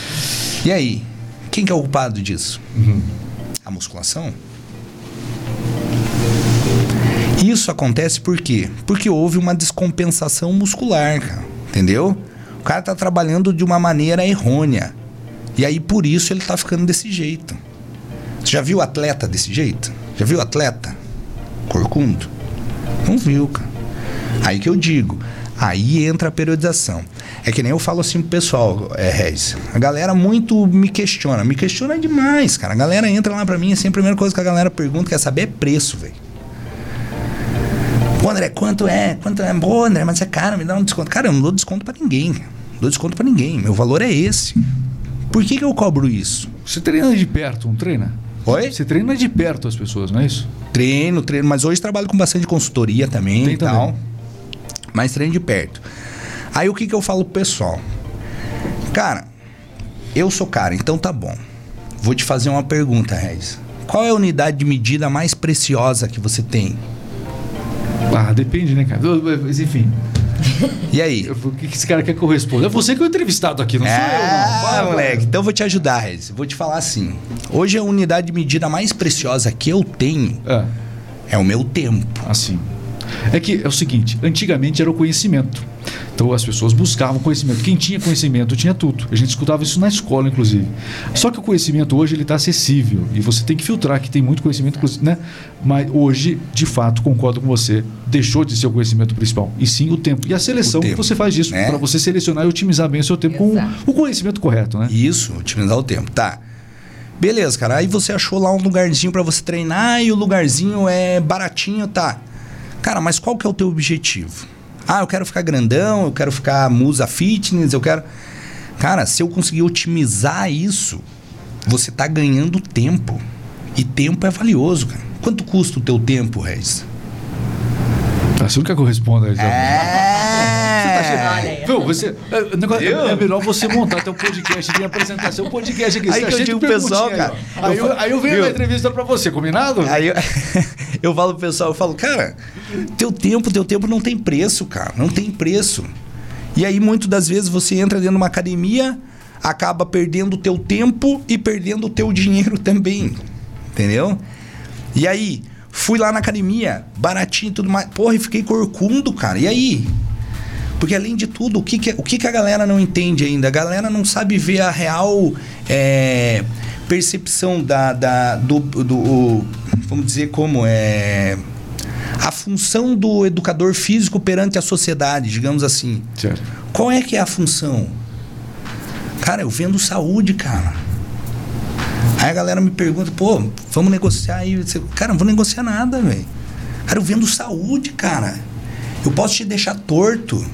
E aí? Quem que é o culpado disso? Uhum. A musculação? Isso acontece por quê? Porque houve uma descompensação muscular, cara. Entendeu? O cara tá trabalhando de uma maneira errônea. E aí por isso ele tá ficando desse jeito. Você já viu atleta desse jeito? Já viu atleta? Corcundo? Não viu, cara. Aí que eu digo. Aí entra a periodização. É que nem eu falo assim pro pessoal, é, Regis. A galera muito me questiona. Me questiona demais, cara. A galera entra lá pra mim, assim, a primeira coisa que a galera pergunta, quer saber é preço, velho. Pô, André, quanto é? Quanto é? Pô, André, mas é caro, me dá um desconto. Cara, eu não dou desconto pra ninguém. Não dou desconto pra ninguém. Meu valor é esse. Por que, que eu cobro isso? Você treina de perto, não treina? Oi? Você treina de perto as pessoas, não é isso? Treino, treino, mas hoje trabalho com bastante consultoria também Tem e tal. também. Mas treino de perto. Aí o que, que eu falo pro pessoal? Cara, eu sou cara, então tá bom. Vou te fazer uma pergunta, Regis. Qual é a unidade de medida mais preciosa que você tem? Ah, depende, né, cara? Mas enfim, E aí? o que esse cara quer que eu responda? É você que é o entrevistado aqui, não sou eu, não. Ah, Para, moleque, então eu vou te ajudar, Regis. Vou te falar assim. Hoje a unidade de medida mais preciosa que eu tenho É, é o meu tempo. assim. É que é o seguinte, antigamente era o conhecimento. Então as pessoas buscavam conhecimento. Quem tinha conhecimento tinha tudo. A gente escutava isso na escola, inclusive. Só que o conhecimento hoje ele está acessível e você tem que filtrar que tem muito conhecimento, inclusive, né? Mas hoje, de fato, concordo com você, deixou de ser o conhecimento principal e sim o tempo. E a seleção tempo, você faz isso né? para você selecionar e otimizar bem o seu tempo Exato. com o conhecimento correto, né? Isso, otimizar o tempo. Tá. Beleza, cara. Aí você achou lá um lugarzinho pra você treinar e o lugarzinho é baratinho, tá. Cara, mas qual que é o teu objetivo? Ah, eu quero ficar grandão, eu quero ficar musa fitness, eu quero. Cara, se eu conseguir otimizar isso, você tá ganhando tempo. E tempo é valioso, cara. Quanto custa o teu tempo, Regis? Ah, Você não quer que eu responda? Isabel? É. Viu, você, é, o negócio- Viu? é melhor você montar teu podcast e apresentar seu podcast aqui. Aí Você tá que eu digo pessoal, cara. Aí, eu, aí eu venho Viu? na entrevista pra você, combinado? Aí eu, eu falo pro pessoal, eu falo, cara, teu tempo, teu tempo não tem preço, cara. Não tem preço. E aí, muitas das vezes, você entra dentro de uma academia, acaba perdendo o teu tempo e perdendo o teu dinheiro também. Entendeu? E aí, fui lá na academia, baratinho e tudo mais. Porra, e fiquei corcundo, cara. E aí? Porque além de tudo, o que, que, o que, que a galera não entende ainda? A galera não sabe ver a real é, percepção da, da- do, do- Vamos dizer como é. A função do educador físico perante a sociedade, digamos assim. Certo. Qual é que é a função? Cara, eu vendo saúde, cara. Aí a galera me pergunta, pô, vamos negociar aí. Cara, não vou negociar nada, velho. Cara, eu vendo saúde, cara. Eu posso te deixar torto.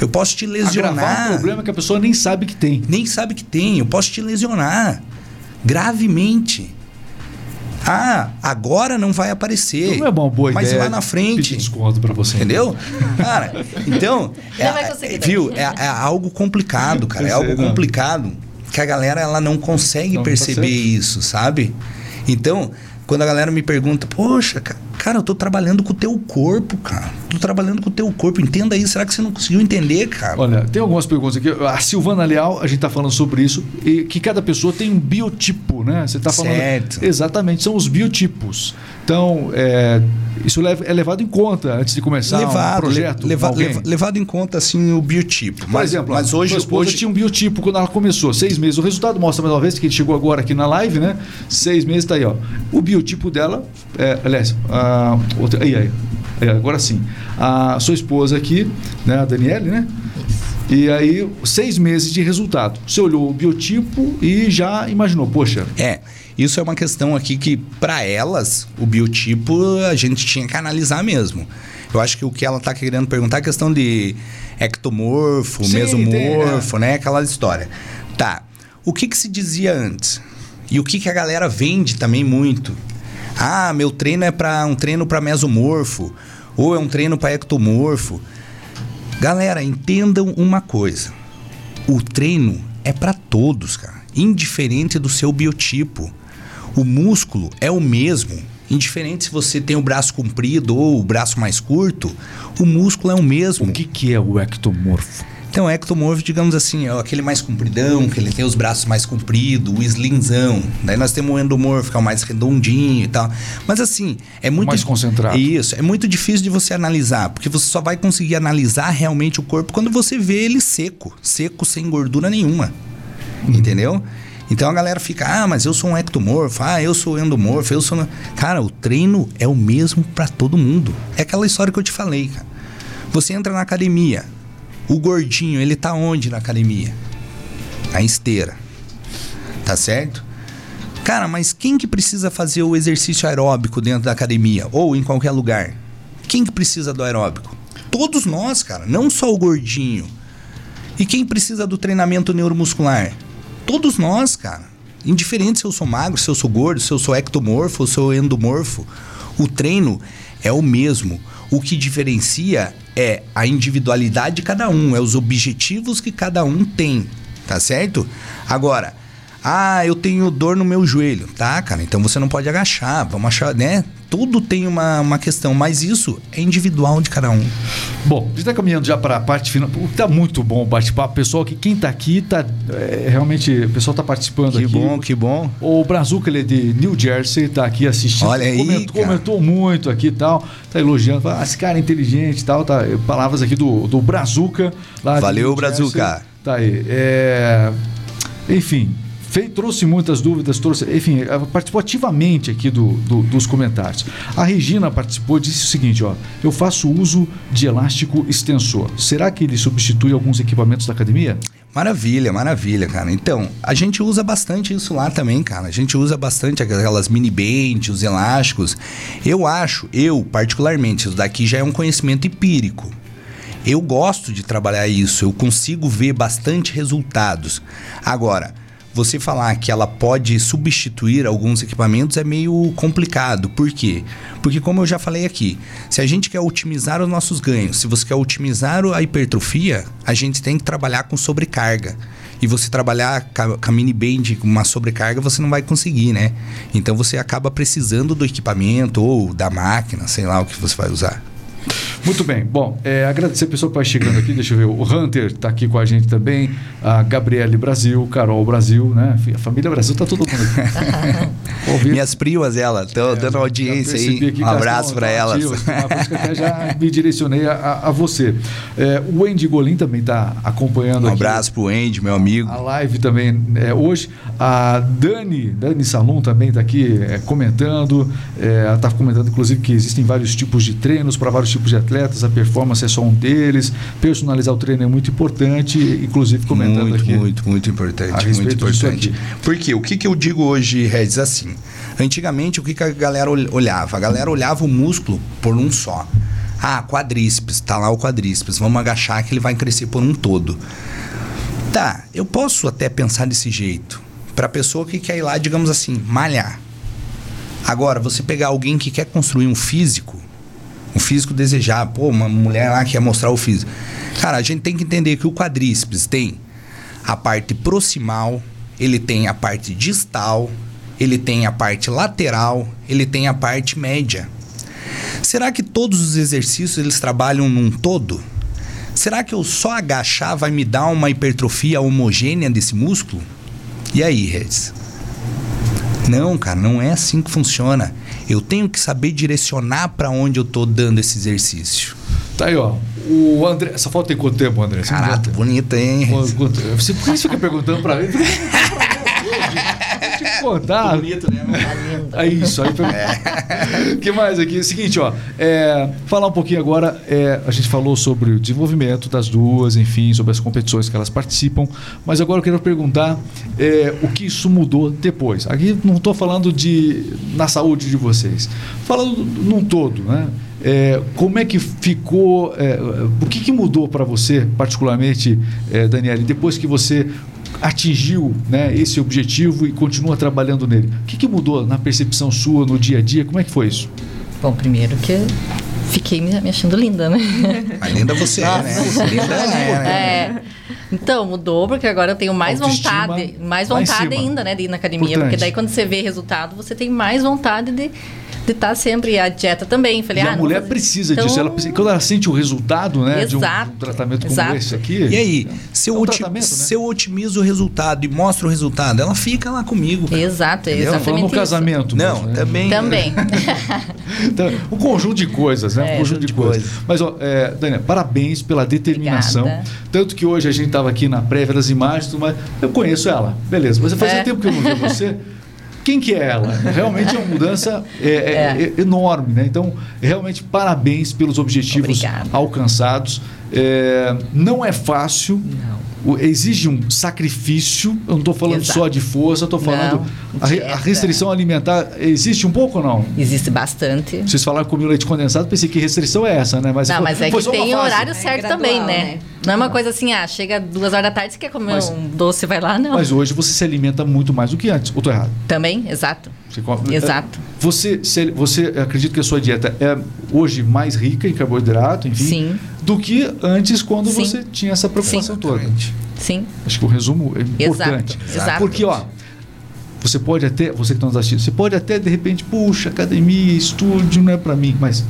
Eu posso te Agravar um lesionar. problema que a pessoa nem sabe que tem. Nem sabe que tem. Eu posso te lesionar. Gravemente. Ah, agora não vai aparecer. Então não é uma boa Mas ideia lá na frente. desconto pra você. Entendeu? Cara, então. Não vai é, conseguir é, viu? É, é algo complicado, cara. É algo complicado que a galera ela não consegue Não, perceber certo. isso, sabe? Então, quando a galera me pergunta, poxa, ca- cara, eu tô trabalhando com o teu corpo, cara. Tô trabalhando com o teu corpo. Entenda isso. Será que você não conseguiu entender, cara? Olha, tem algumas perguntas aqui. A Silvana Leal, a gente está falando sobre isso, e que cada pessoa tem um biotipo, né? Você está falando. Certo. Exatamente, são os biotipos. Então, é, isso é levado em conta antes de começar um levado, projeto. le- leva- leva- levado em conta assim o biotipo. Por mas, exemplo, mas hoje, sua esposa hoje tinha um biotipo quando ela começou, seis meses. O resultado mostra mais uma vez que ele chegou agora aqui na live, né? Seis meses tá aí, ó. O biotipo dela, é, aliás, a outra, aí, aí, aí, agora sim. A sua esposa aqui, né, a Daniele, né? E aí, seis meses de resultado. Você olhou o biotipo e já imaginou, poxa, É, isso é uma questão aqui que, para elas, o biotipo a gente tinha que analisar mesmo. Eu acho que o que ela tá querendo perguntar é a questão de ectomorfo, Sim, mesomorfo, né? Aquela história. Tá. O que que se dizia antes? E o que que a galera vende também muito? Ah, meu treino é para um treino para mesomorfo, ou é um treino para ectomorfo. Galera, entendam uma coisa. O treino é para todos, cara, indiferente do seu biotipo. O músculo é o mesmo. Indiferente se você tem o braço comprido ou o braço mais curto, o músculo é o mesmo. O que, que é o ectomorfo? Então, o ectomorfo, digamos assim, é aquele mais compridão, que ele tem os braços mais compridos, o slimzão. Daí nós temos o endomorfo, que é o mais redondinho e tal. Mas assim, é muito... Mais concentrado. Isso. É muito difícil de você analisar, porque você só vai conseguir analisar realmente o corpo quando você vê ele seco. Seco, sem gordura nenhuma. Uhum. Entendeu? Então a galera fica, ah, mas eu sou um ectomorfo, ah, eu sou endomorfo, eu sou. Cara, o treino é o mesmo para todo mundo. É aquela história que eu te falei, cara. Você entra na academia, o gordinho, ele tá onde na academia? Na esteira. Tá certo? Cara, mas quem que precisa fazer o exercício aeróbico dentro da academia ou em qualquer lugar? Quem que precisa do aeróbico? Todos nós, cara, não só o gordinho. E quem precisa do treinamento neuromuscular? Todos nós, cara. Indiferente se eu sou magro, se eu sou gordo, se eu sou ectomorfo, se eu sou endomorfo, o treino é o mesmo. O que diferencia é a individualidade de cada um, é os objetivos que cada um tem, tá certo? Agora, ah, eu tenho dor no meu joelho. Tá, cara, então você não pode agachar. Vamos achar, né? Tudo tem uma, uma questão, mas isso é individual de cada um. Bom, a gente está caminhando já para a parte final. Tá muito bom o bate-papo. Pessoal, que quem está aqui tá. É, realmente, o pessoal está participando que aqui. Que bom, que bom. O Brazuca, ele é de New Jersey, está aqui assistindo. Olha aí. Comentou, comentou muito aqui e tal. Tá elogiando. Ah, esse cara é inteligente e tal. Tá, palavras aqui do, do Brazuca. Valeu, Brazuca. Tá aí. É, enfim, fez, trouxe muitas dúvidas, trouxe, enfim, participou ativamente aqui do, do, dos comentários. A Regina participou disse o seguinte: ó, eu faço uso de elástico extensor. Será que ele substitui alguns equipamentos da academia? Maravilha, maravilha, cara. Então, a gente usa bastante isso lá também, cara. A gente usa bastante aquelas mini bands, os elásticos. Eu acho, eu particularmente, isso daqui já é um conhecimento empírico. Eu gosto de trabalhar isso, eu consigo ver bastante resultados. Agora, você falar que ela pode substituir alguns equipamentos é meio complicado. Por quê? Porque, como eu já falei aqui, se a gente quer otimizar os nossos ganhos, se você quer otimizar a hipertrofia, a gente tem que trabalhar com sobrecarga. E você trabalhar com a mini band com uma sobrecarga, você não vai conseguir, né? Então você acaba precisando do equipamento ou da máquina, sei lá o que você vai usar. Muito bem. Bom, é, agradecer a pessoa que vai chegando aqui. Deixa eu ver. O Hunter está aqui com a gente também. A Gabriele Brasil, Carol Brasil, né? A família Brasil está todo mundo aqui. Minhas primas, ela. Estão é, dando audiência aí. Um abraço para elas. Uma coisa que até já me direcionei a, a você. É, o Andy Golim também está acompanhando Um aqui. abraço para o Andy, meu amigo. A, live também é, hoje. A Dani, Dani Salum também está aqui é, comentando. É, ela está comentando, inclusive, que existem vários tipos de treinos para vários tipos de atletas, a performance é só um deles. Personalizar o treino é muito importante, inclusive comentando muito, aqui. Muito, muito importante, muito importante. Porque o que, que eu digo hoje, Regis, assim? Antigamente, o que, que a galera olhava? A galera olhava o músculo por um só. Ah, quadríceps, tá lá o quadríceps, vamos agachar que ele vai crescer por um todo. Tá, eu posso até pensar desse jeito. Para pessoa que quer ir lá, digamos assim, malhar. Agora, você pegar alguém que quer construir um físico, um físico desejar, pô, uma mulher lá quer mostrar o físico. Cara, a gente tem que entender que o quadríceps tem a parte proximal, ele tem a parte distal, ele tem a parte lateral, ele tem a parte média. Será que todos os exercícios eles trabalham num todo? Será que eu só agachar vai me dar uma hipertrofia homogênea desse músculo? E aí, Regis? Não, cara, não é assim que funciona. Eu tenho que saber direcionar para onde eu tô dando esse exercício. Tá aí, ó. O André. Essa foto tem quanto tempo, André? Caraca, bonita, hein? Você, por que você fica perguntando para mim? te contar. bonito, né? É isso aí. É. que mais aqui? Seguinte, ó. É, falar um pouquinho agora. É, a gente falou sobre o desenvolvimento das duas, enfim, sobre as competições que elas participam. Mas agora eu quero perguntar é, o que isso mudou depois. Aqui não estou falando de na saúde de vocês. Falando num todo, né? É, como é que ficou, é, o que, que mudou para você, particularmente, é, Daniele, depois que você atingiu né, esse objetivo e continua trabalhando nele? O que, que mudou na percepção sua, no dia a dia? Como é que foi isso? Bom, primeiro que fiquei me achando linda, né? Mas linda você é, né? Linda é, né? É. Então, mudou, porque agora eu tenho mais Autoestima vontade, mais vontade ainda, né, de ir na academia. Importante. Porque daí quando você vê resultado, você tem mais vontade de estar sempre. E a dieta também. Falei, E ah, a não mulher precisa Então, disso. Ela, precisa- quando ela sente o resultado né, de, um, de um Exato, tratamento como exato. esse aqui. E aí, se eu, É um oti- tratamento, né? se eu otimizo o resultado e mostro o resultado, ela fica lá comigo. Exato, é Entendeu? Tá exatamente no isso. casamento. Não, mesmo, né? também. Também. Então, um conjunto de coisas, né? Um É, conjunto de de coisas. coisas. Mas, ó, é, Daniela, parabéns pela determinação. Obrigada. Tanto que hoje a gente estava aqui na prévia das imagens, mais. eu conheço ela. Beleza, mas fazia É. tempo que eu não via você. Quem que é ela? Realmente é uma mudança é, é- é enorme, né? Então, realmente, parabéns pelos objetivos Obrigada. alcançados. É, não é fácil. Não. Exige um sacrifício. Eu não estou falando Exato. só de força, estou falando. Não, a, restrição alimentar existe um pouco ou não? Existe bastante. Vocês falaram que comiam leite condensado, pensei que restrição é essa, né? Mas Não, foi- mas é foi que tem o fase. horário É certo gradual, também, né? né? Não é uma coisa assim, ah, chega duas horas da tarde, você quer comer Mas- um doce, vai lá, não. Mas hoje você se alimenta muito mais do que antes. Ou tô errado? Também, exato. Você come- Exato. Você, se- você acredita que a sua dieta é hoje mais rica em carboidrato, enfim, Sim. Do que antes quando Sim. você tinha essa preocupação Sim. toda. Sim. Acho que o resumo é importante. Exato. Exato. Porque, ó, você pode até, você que está nos assistindo, você pode até de repente, puxa, academia, estúdio, não é para mim, mas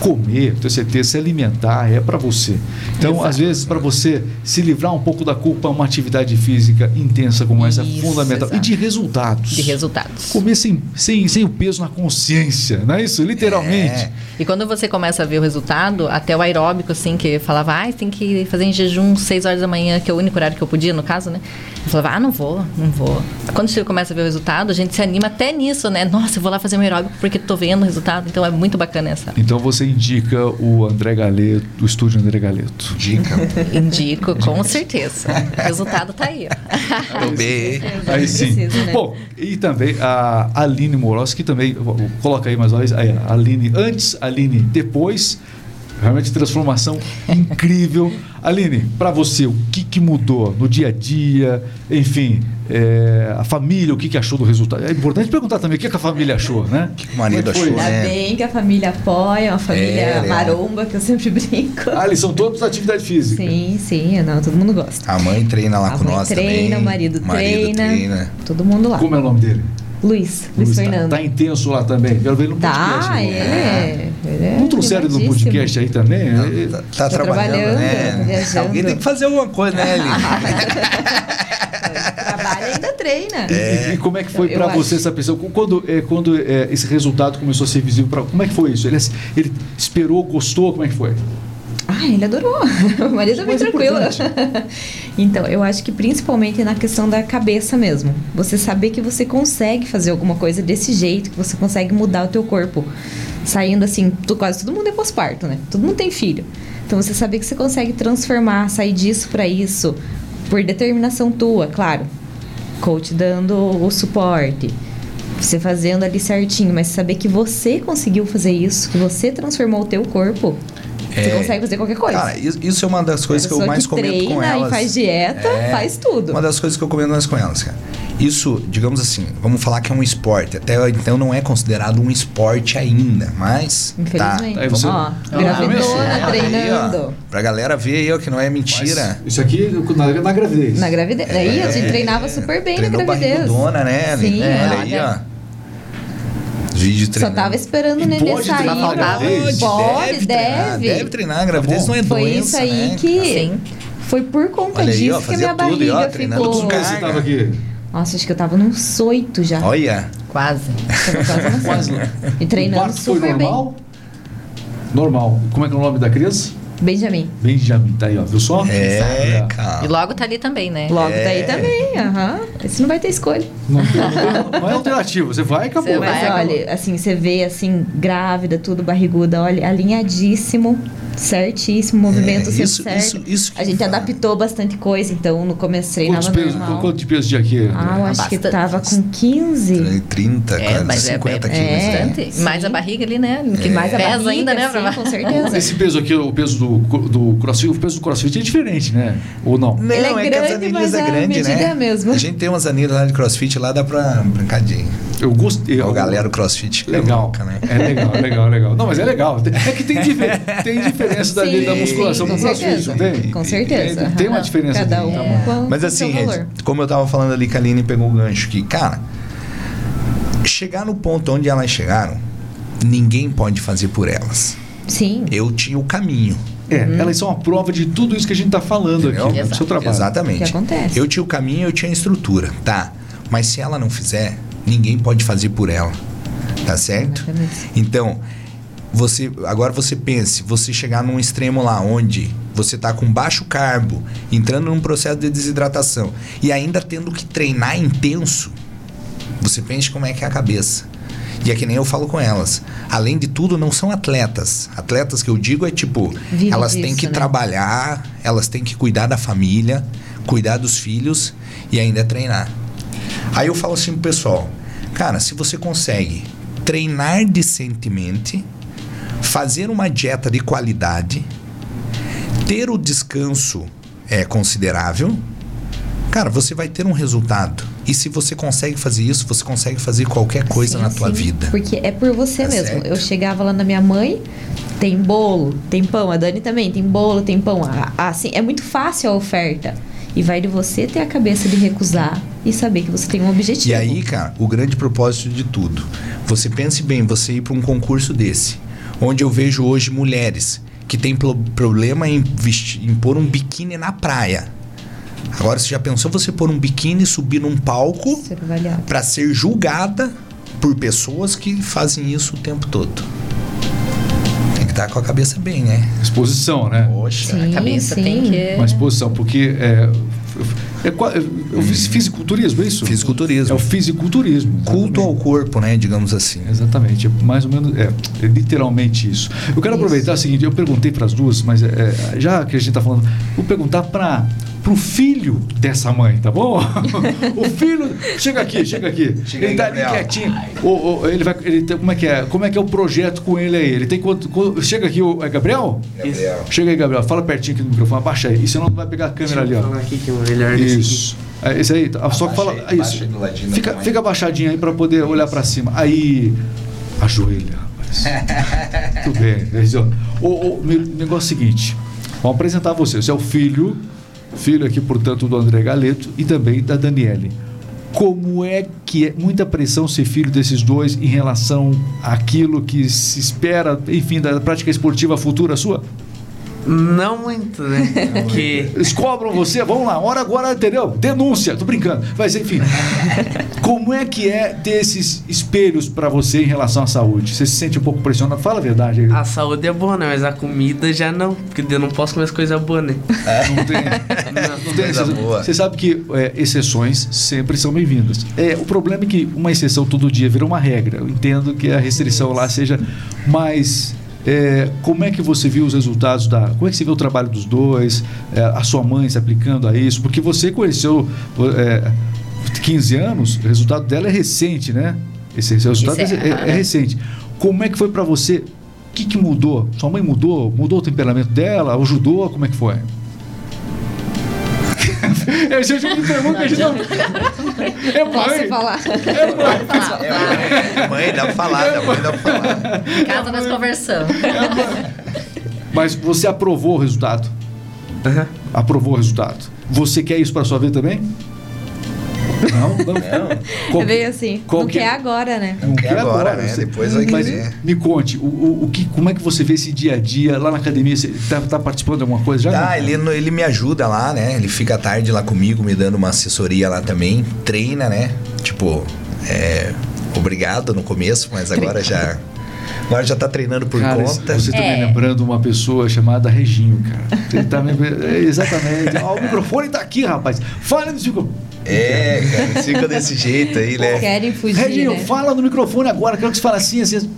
comer, tenho certeza, se alimentar é para você. Então, Exato. às vezes, para você se livrar um pouco da culpa, uma atividade física intensa como essa é Isso, fundamental. E de resultados. De resultados. Comer sem, sem, sem o peso na consciência, não é isso? Literalmente. É. E quando você começa a ver o resultado, até o aeróbico, assim, que falava, ah, tem que fazer em jejum 6 horas da manhã, que é o único horário que eu podia, no caso, né? Eu falava, ah, não vou, não vou. Quando você começa a ver o resultado, a gente se anima até nisso, né? Nossa, eu vou lá fazer um aeróbico porque tô vendo o resultado. Então é muito bacana essa. Então você indica o André Galeto, o estúdio André Galeto. Dica. Indico, com certeza. O resultado tá aí, bem. Aí sim. Né? Bom, e também a Aline Moros, que também, coloca aí mais uma vez, aí, a Aline antes, Aline depois. Realmente transformação incrível. Aline, para você, o que, que mudou no dia a dia? Enfim, é, a família, o que, que achou do resultado? É importante perguntar também o que, que a família achou, né? O que que o marido é achou, Ainda né? bem que a família apoia, uma família É, legal. maromba, que eu sempre brinco. Ah, eles são todos atividade física. Sim, sim, não, todo mundo gosta. A mãe treina lá a com mãe nós treina, também. o marido, treina, treina. todo mundo lá. Como é o nome dele? Luiz, Luiz, tá, Fernando. tá intenso lá também. Quero ver ele no podcast. Tá, né? ele é. ele é Não trouxeram ele podcast aí também? É- Tá, tá trabalhando, trabalhando, né? viajando. Alguém tem que fazer alguma coisa, né, Eli? Trabalha e ainda treina. E, e como é que foi Eu para acho. você essa pessoa? Quando, é, quando é, esse resultado começou a ser visível, pra, como é que foi isso? Ele, ele esperou, gostou? Como é que foi? Ah, ele adorou. O marido é bem tranquilo. então, eu acho que principalmente na questão da cabeça mesmo. Você saber que você consegue fazer alguma coisa desse jeito, que você consegue mudar o teu corpo. Saindo assim, tu- quase todo mundo é pós-parto, né? Todo mundo tem filho. Então, você saber que você consegue transformar, sair disso para isso, por determinação tua, claro. Coach dando o suporte. Você fazendo ali certinho, mas saber que você conseguiu fazer isso, que você transformou o teu corpo, você É. consegue fazer qualquer coisa. Cara, isso é uma das coisas que eu mais comento treina com elas. e faz dieta, É. faz tudo. Uma das coisas que eu comento mais com elas, cara. Isso, digamos assim, vamos falar que é um esporte. Até então não é considerado um esporte ainda, mas. Infelizmente. Tá. Aí você- Ó, gravidona, treinando. Aí, ó, pra galera ver aí, ó, que não é mentira. Mas isso aqui na, na gravidez. Na gravidez. Aí a gente É, treinava super bem na gravidez. barrigudona, né? Sim, Olha aí, ó. Vídeo Só treinando. tava esperando o nenê sair. treinar gravidez? Pode, treinar, deve. Deve treinar, a gravidez Tá não é Foi doença, isso aí né? que. Sim. Foi por conta Olha aí, disso ó, que a minha tudo, e, ó, barriga treinando Quantos ficou. meses você estava aqui? Nossa, acho que eu tava nos oito já. Olha, Quase. Tava quase Quase. E treinando super bem. normal? Normal. Como é que é o nome da criança? Benjamin. Benjamin. Tá aí, ó. Viu só? é, Tá. cara. E logo tá ali também, né? Logo É. daí também, aham. Esse não vai ter escolha. Não, tem, não, não é alternativa. Você vai e acabou. Você Mas vai, olha, assim, você vê assim, grávida, tudo, barriguda, olha, alinhadíssimo, certíssimo, movimento É, sempre isso- certo. isso- isso que a gente adaptou bastante coisa, então no começo treinava pesos, normal. quanto de peso de aqui? Ah, eu acho que Bastante. tava com 15. 30, É, quase mas é- 50 é- quilos. é. né? Bastante. sim. Mais a barriga ali, né? Que Que mais a pesa barriga, ainda, né? sim, com certeza. Esse peso aqui, o peso do, do crossfit, o peso do crossfit é diferente, né? Ou não? Não, Ele é é, que grande, as anilhas mas é a grande, medida né? é a gente tem umas anilhas lá de crossfit lá, dá pra brincar de Eu gostei. É o galera crossfit que é Legal. louca, né? É legal, é legal, é legal. Não, mas é legal. É que tem, difer- tem diferença da, Sim, da musculação sim, com crossfit, certeza. não tem? Com certeza. Tem, tem uma diferença. Cada um com, Mas assim, Red, como eu tava falando ali, que a Aline pegou o gancho que, cara, chegar no ponto onde elas chegaram, ninguém pode fazer por elas. Sim. Eu tinha o caminho. É, Uhum. elas são a prova de tudo isso que a gente tá falando Entendeu? aqui, né, do seu trabalho. Exatamente. O que acontece. Eu tinha o caminho, eu tinha a estrutura, tá? Mas se ela não fizer, ninguém pode fazer por ela. Tá certo? Exatamente. Então, você agora você pense, você chegar num extremo lá onde você tá com baixo carbo, entrando num processo de desidratação e ainda tendo que treinar intenso, você pense como é que é a cabeça. E é que nem eu falo com elas. Além de tudo, não são atletas. Atletas que eu digo é tipo, Vive elas têm que né? trabalhar, elas têm que cuidar da família, cuidar dos filhos e ainda treinar. Aí eu falo assim pro pessoal, cara, se você consegue treinar decentemente, fazer uma dieta de qualidade, ter o descanso é considerável, cara, você vai ter um resultado. E se você consegue fazer isso, você consegue fazer qualquer coisa Sim, na tua sim. vida. Porque é por você Tá mesmo. certo. Eu chegava lá na minha mãe, tem bolo, tem pão. A Dani também tem bolo, tem pão. Ah, Assim, é muito fácil a oferta. E vai de você ter a cabeça de recusar e saber que você tem um objetivo. E aí, cara, o grande propósito de tudo. Você pense bem, você ir para um concurso desse, onde eu vejo hoje mulheres que têm pro- problema em, vestir, em pôr um biquíni na praia. Agora, você já pensou você pôr um biquíni e subir num palco para ser julgada por pessoas que fazem isso o tempo todo? Tem que estar com a cabeça bem, né? Exposição, né? Poxa. Sim, A cabeça sim. tem que. Uma exposição, porque é, é, eu fiz fisiculturismo, é isso? Fisiculturismo. É o fisiculturismo. Culto ao corpo, né? Digamos assim. Exatamente, é mais ou menos, é, é literalmente isso. Eu quero Isso. aproveitar o seguinte, eu perguntei para as duas, mas é, é, já que a gente está falando, vou perguntar para o filho dessa mãe, tá bom? o filho, chega aqui, chega aqui. Chega ele aí, tá ali Gabriel. quietinho. O, o- ele vai, ele tem- como é que é? Como é que é o projeto com ele aí? Ele tem quanto? quanto- chega aqui, o, é Gabriel? Gabriel. Chega aí, Gabriel. Fala pertinho aqui no microfone, abaixa aí. E senão não vai pegar a câmera ali, ó. falar aqui que é o melhor Isso. É, esse aí, tá. só que fala. É aí, isso. Fica, fica abaixadinho aí para poder olhar para cima. Aí, ajoelha, rapaz. Tudo bem. Região. O, o meu negócio é o seguinte: vamos apresentar você. Você é o filho, filho aqui, portanto, do André Galeto e também da Daniele. Como é que é muita pressão ser filho desses dois em relação àquilo que se espera, enfim, da prática esportiva futura sua? Não muito, né? Porque Eles cobram você, vamos lá, hora agora, entendeu? Denúncia, tô brincando. Mas enfim, como é que é ter esses espelhos pra você em relação à saúde? Você se sente um pouco pressionado? Fala a verdade. aí. a saúde é boa, né? Mas a comida já não. Porque eu não posso comer as coisas boas, né? Não tem. Não tem Coisa boa. Você sabe que é, exceções sempre são bem-vindas. É, o problema é que uma exceção todo dia vira uma regra. Eu entendo que a restrição lá seja mais. É, como é que você viu os resultados da. Como é que você viu o trabalho dos dois? é, a sua mãe se aplicando a isso? Porque você conheceu é, 15 anos, o resultado dela é recente, né? Esse, esse resultado é, é é- é recente. Como é que foi pra você? O que, que mudou? Sua mãe mudou? Mudou o temperamento dela? Ajudou? Como é que foi? É, gente me pergunta, a gente não... É Posso mãe. falar? É mãe. É, mãe, dá pra falar, da mãe dá pra falar. Em casa nós conversamos. Mas você aprovou o resultado? Aham. Aprovou o resultado. Você quer isso pra sua vida também? Não? Não. Qual- É bem assim. qual não que- quer agora, né? Não quer agora, né? você- Depois vai Mas querer. me conte, o, o, o que, como é que você vê esse dia a dia lá na academia? Você tá, tá participando de alguma coisa já? Tá, ele, ele me ajuda lá, né? Ele fica à tarde lá comigo, me dando uma assessoria lá também. Treina, né? Tipo, é, obrigado no começo, mas agora já. Agora já tá treinando por Cara, conta. você tá me É. lembrando uma pessoa chamada Reginho, cara. Ele tá me... é, exatamente. Ó, o microfone tá aqui, rapaz. Fala no microfone. É, cara, fica desse jeito aí, né? Querem fugir, Reginho, né? fala no microfone agora. Quero que você fale assim, assim.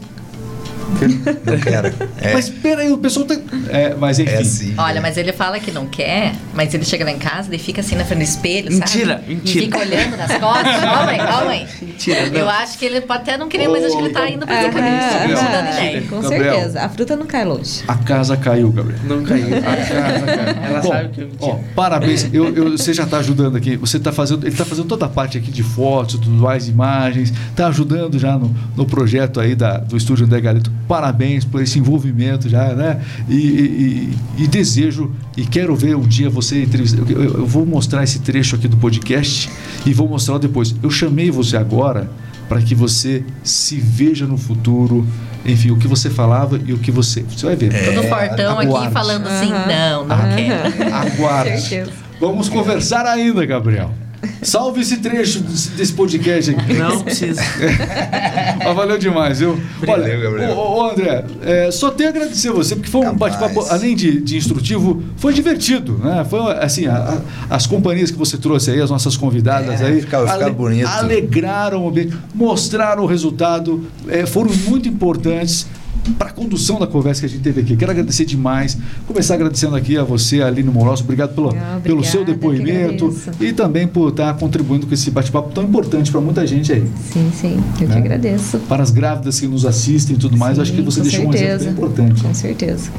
Não quero. É, Mas peraí, o pessoal tá. É, mas enfim. é assim. Olha, mas ele fala que não quer, mas ele chega lá em casa e fica assim na frente do espelho, Mentira, sabe? mentira. E fica olhando nas costas. Ó, mãe, ó, mãe. Mentira, não. Eu acho que ele pode até não querer, mas acho que ele tá indo pra Aham, esse caminho. Ideia. Com Gabriel. certeza. A fruta não cai longe. A casa caiu, Gabriel. Não caiu. A casa caiu. Ela Bom, sabe que eu ó, mentira. parabéns. Eu, eu- você já está ajudando aqui. Você tá fazendo, ele está fazendo toda a parte aqui de fotos, tudo mais, imagens. Está ajudando já no, no projeto aí da, do Estúdio André Galito. Parabéns por esse envolvimento já, né? E, e- e- desejo e quero ver um dia você entrevistar. Eu, eu- vou mostrar esse trecho aqui do podcast e vou mostrar depois. Eu chamei você agora para que você se veja no futuro. Enfim, o que você falava e o que você. Você vai ver. Todo fortão aqui aguarde. falando assim, Aham. não, não Ah. quero. Aguarde. Vamos conversar ainda, Gabriel. Salve esse trecho desse podcast aqui. Não precisa. Mas valeu demais, viu? Valeu, Olha, Gabriel. ô, ô, André, é, só tenho a agradecer a você, porque foi um bate-papo, além de, de instrutivo, foi divertido, né? Foi assim, a- a- as companhias que você trouxe aí, as nossas convidadas É, aí, ficava- ficava bonito. alegraram o ambiente, mostraram o resultado, é, foram muito importantes para a condução da conversa que a gente teve aqui. Quero agradecer demais. Começar agradecendo aqui a você, Aline Moroso. Obrigado pelo, Ah, pelo seu obrigada, depoimento e também por estar contribuindo com esse bate-papo tão importante para muita gente aí. Sim, sim. Eu Né? que agradeço. Para as grávidas que nos assistem e tudo mais, Sim, acho que você deixou um exemplo certeza. bem importante. Com certeza.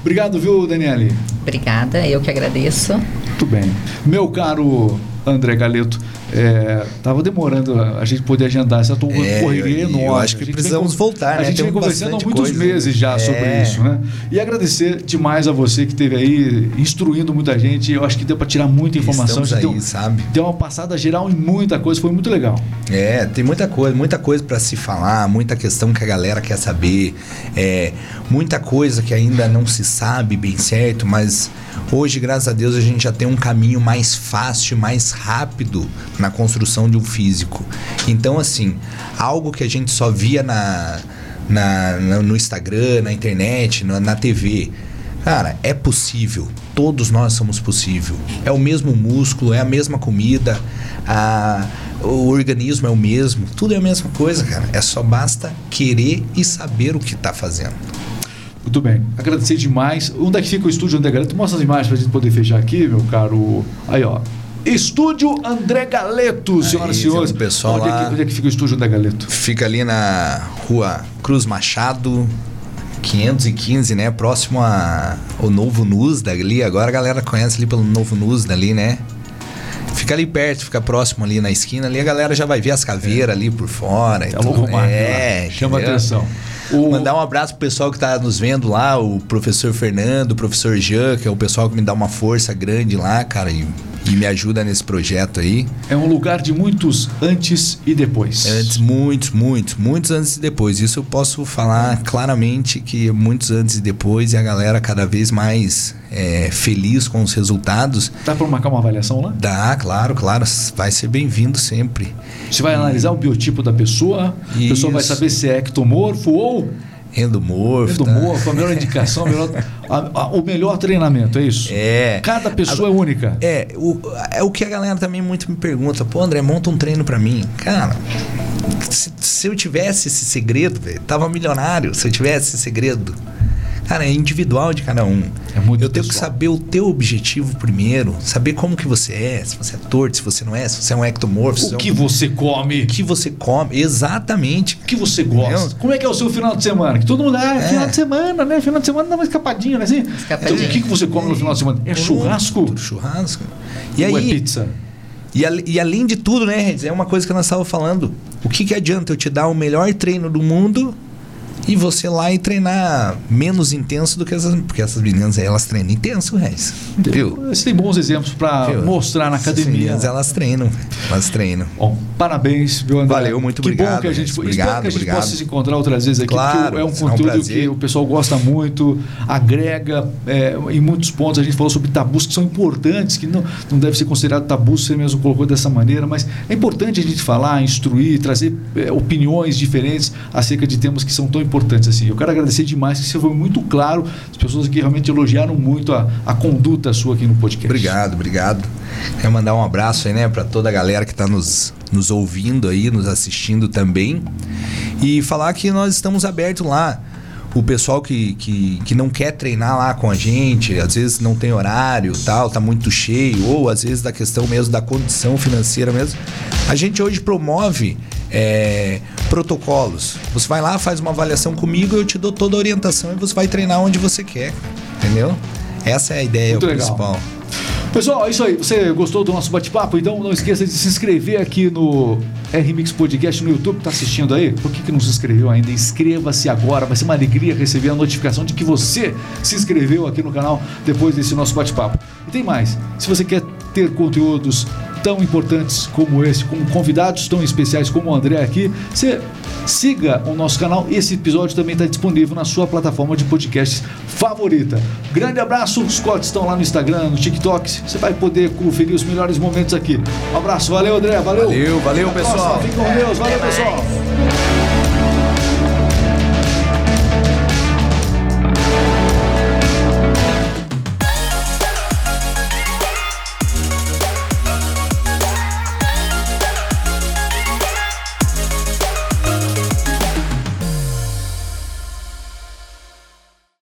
Obrigado, viu, Daniele? Obrigada, eu que agradeço. Muito bem. Meu caro André Galeto, é, tava demorando a gente poder agendar essa tua É, correria enorme. eu acho que gente precisamos vem, voltar, A né? gente vem conversando há muitos coisa. meses já sobre É. isso, né? E agradecer demais a você que esteve aí instruindo muita gente. Eu acho que deu para tirar muita informação. Estamos gente aí, deu, sabe? deu uma passada geral em muita coisa, foi muito legal. É, tem muita coisa, muita coisa para se falar, muita questão que a galera quer saber, é, muita coisa que ainda não se sabe bem certo, mas hoje, graças a Deus, a gente já tem um caminho mais fácil, mais rápido na construção de um físico. Então, assim, algo que a gente só via na, na- na- no Instagram, na internet, na, na TV. Cara, é possível. Todos nós somos possível. É o mesmo músculo, é a mesma comida, a- o organismo é o mesmo. Tudo é a mesma coisa, cara. É só basta querer e saber o que tá fazendo. Muito bem. Agradecer demais. Onde é que fica o estúdio Galeto? Mostra as imagens para a gente poder fechar aqui, meu caro. Aí, ó. Estúdio André Galeto, senhoras e senhores. pessoal onde, é lá. que, onde é que fica o estúdio André Galeto? Fica ali na rua Cruz Machado, 515, né? Próximo a- ao Novo Nusda ali. Agora a galera conhece ali pelo Novo Nusda ali, né? Fica ali perto, fica próximo ali na esquina. Ali a galera já vai ver as caveiras ali por fora. e É tudo. é. Chama entendeu? atenção. O- Mandar um abraço pro pessoal que tá nos vendo lá, o professor Fernando, o professor Jean, que é o pessoal que me dá uma força grande lá, cara, e, e me ajuda nesse projeto aí. É um lugar de muitos antes e depois. Antes, muitos, muitos, muitos antes e depois. Isso eu posso falar claramente que muitos antes e depois e a galera cada vez mais é, feliz com os resultados. Dá para marcar uma avaliação lá? Dá, claro, claro, vai ser bem-vindo sempre. Você vai analisar o biotipo da pessoa, a pessoa vai Isso. saber se é ectomorfo ou Endomorfo. tá? endomorfo, a melhor indicação, a melhor- a- a- o melhor treinamento, é isso? É. Cada pessoa é única. É o, é o que a galera também muito me pergunta. Pô, André, monta um treino pra mim. Cara, se, se eu tivesse esse segredo, velho, tava milionário. Se eu tivesse esse segredo. Cara, é individual de cada um. É muito eu tenho que pessoal. saber o teu objetivo primeiro, saber como que você é, se você é torto, se você não é, se você é um ectomorfo, se O é um- que você come? o que você come. Exatamente. O que você gosta? Entendeu? Como é que é o seu final de semana? Que todo mundo, ah, é É. final de semana, né? Final de semana dá uma escapadinha, né? Assim? Escapadinha. Então, o que, que você come no final de semana? É churrasco? Churrasco. E ou é aí, pizza? E, e além de tudo, né, é uma coisa que nós estávamos falando. O que, que adianta eu te dar o melhor treino do mundo e você lá e treinar menos intenso do que essas. Porque essas meninas aí, elas treinam intenso, Regis. Viu? Você tem bons exemplos para mostrar na academia. meninas, elas treinam. Elas treinam. Bom, parabéns, viu, André? Valeu, muito que obrigado, bom que a gente Regis. Espero Obrigado, que a gente obrigado. possa se encontrar outras vezes aqui, Claro, porque é um um conteúdo prazer. que o pessoal gosta muito, agrega é, em muitos pontos. A gente falou sobre tabus que são importantes, que não, não deve ser considerado tabu, você mesmo colocou dessa maneira, mas é importante a gente falar, instruir, trazer é, opiniões diferentes acerca de temas que são tão importantes assim. Eu quero agradecer demais, que você foi muito claro, as pessoas aqui realmente elogiaram muito a, a conduta sua aqui no podcast. Obrigado, obrigado. Quero mandar um abraço aí, né, para toda a galera que está nos, nos ouvindo aí, nos assistindo também. E falar que nós estamos abertos lá. o pessoal que, que, que não quer treinar lá com a gente, às vezes não tem horário, tal, tá muito cheio, ou às vezes da questão mesmo da condição financeira mesmo. A gente hoje promove é, protocolos. Você vai lá, faz uma avaliação comigo, eu te dou toda a orientação e você vai treinar onde você quer, entendeu? Essa é a ideia Muito legal. principal. Pessoal, é isso aí. Você gostou do nosso bate-papo? Então não esqueça de se inscrever aqui no RMix Podcast no YouTube. Tá assistindo aí? Por que, que não se inscreveu ainda? Inscreva-se agora. Vai ser uma alegria receber a notificação de que você se inscreveu aqui no canal depois desse nosso bate-papo. E tem mais. Se você quer ter conteúdos tão importantes como esse, com convidados tão especiais como o André aqui, você siga o nosso canal. Esse episódio também está disponível na sua plataforma de podcasts favorita. Grande abraço, os cortes estão lá no Instagram, no TikTok. Você vai poder conferir os melhores momentos aqui. Um abraço, valeu André, valeu. Valeu, valeu, pessoal. Fique com Deus, valeu pessoal.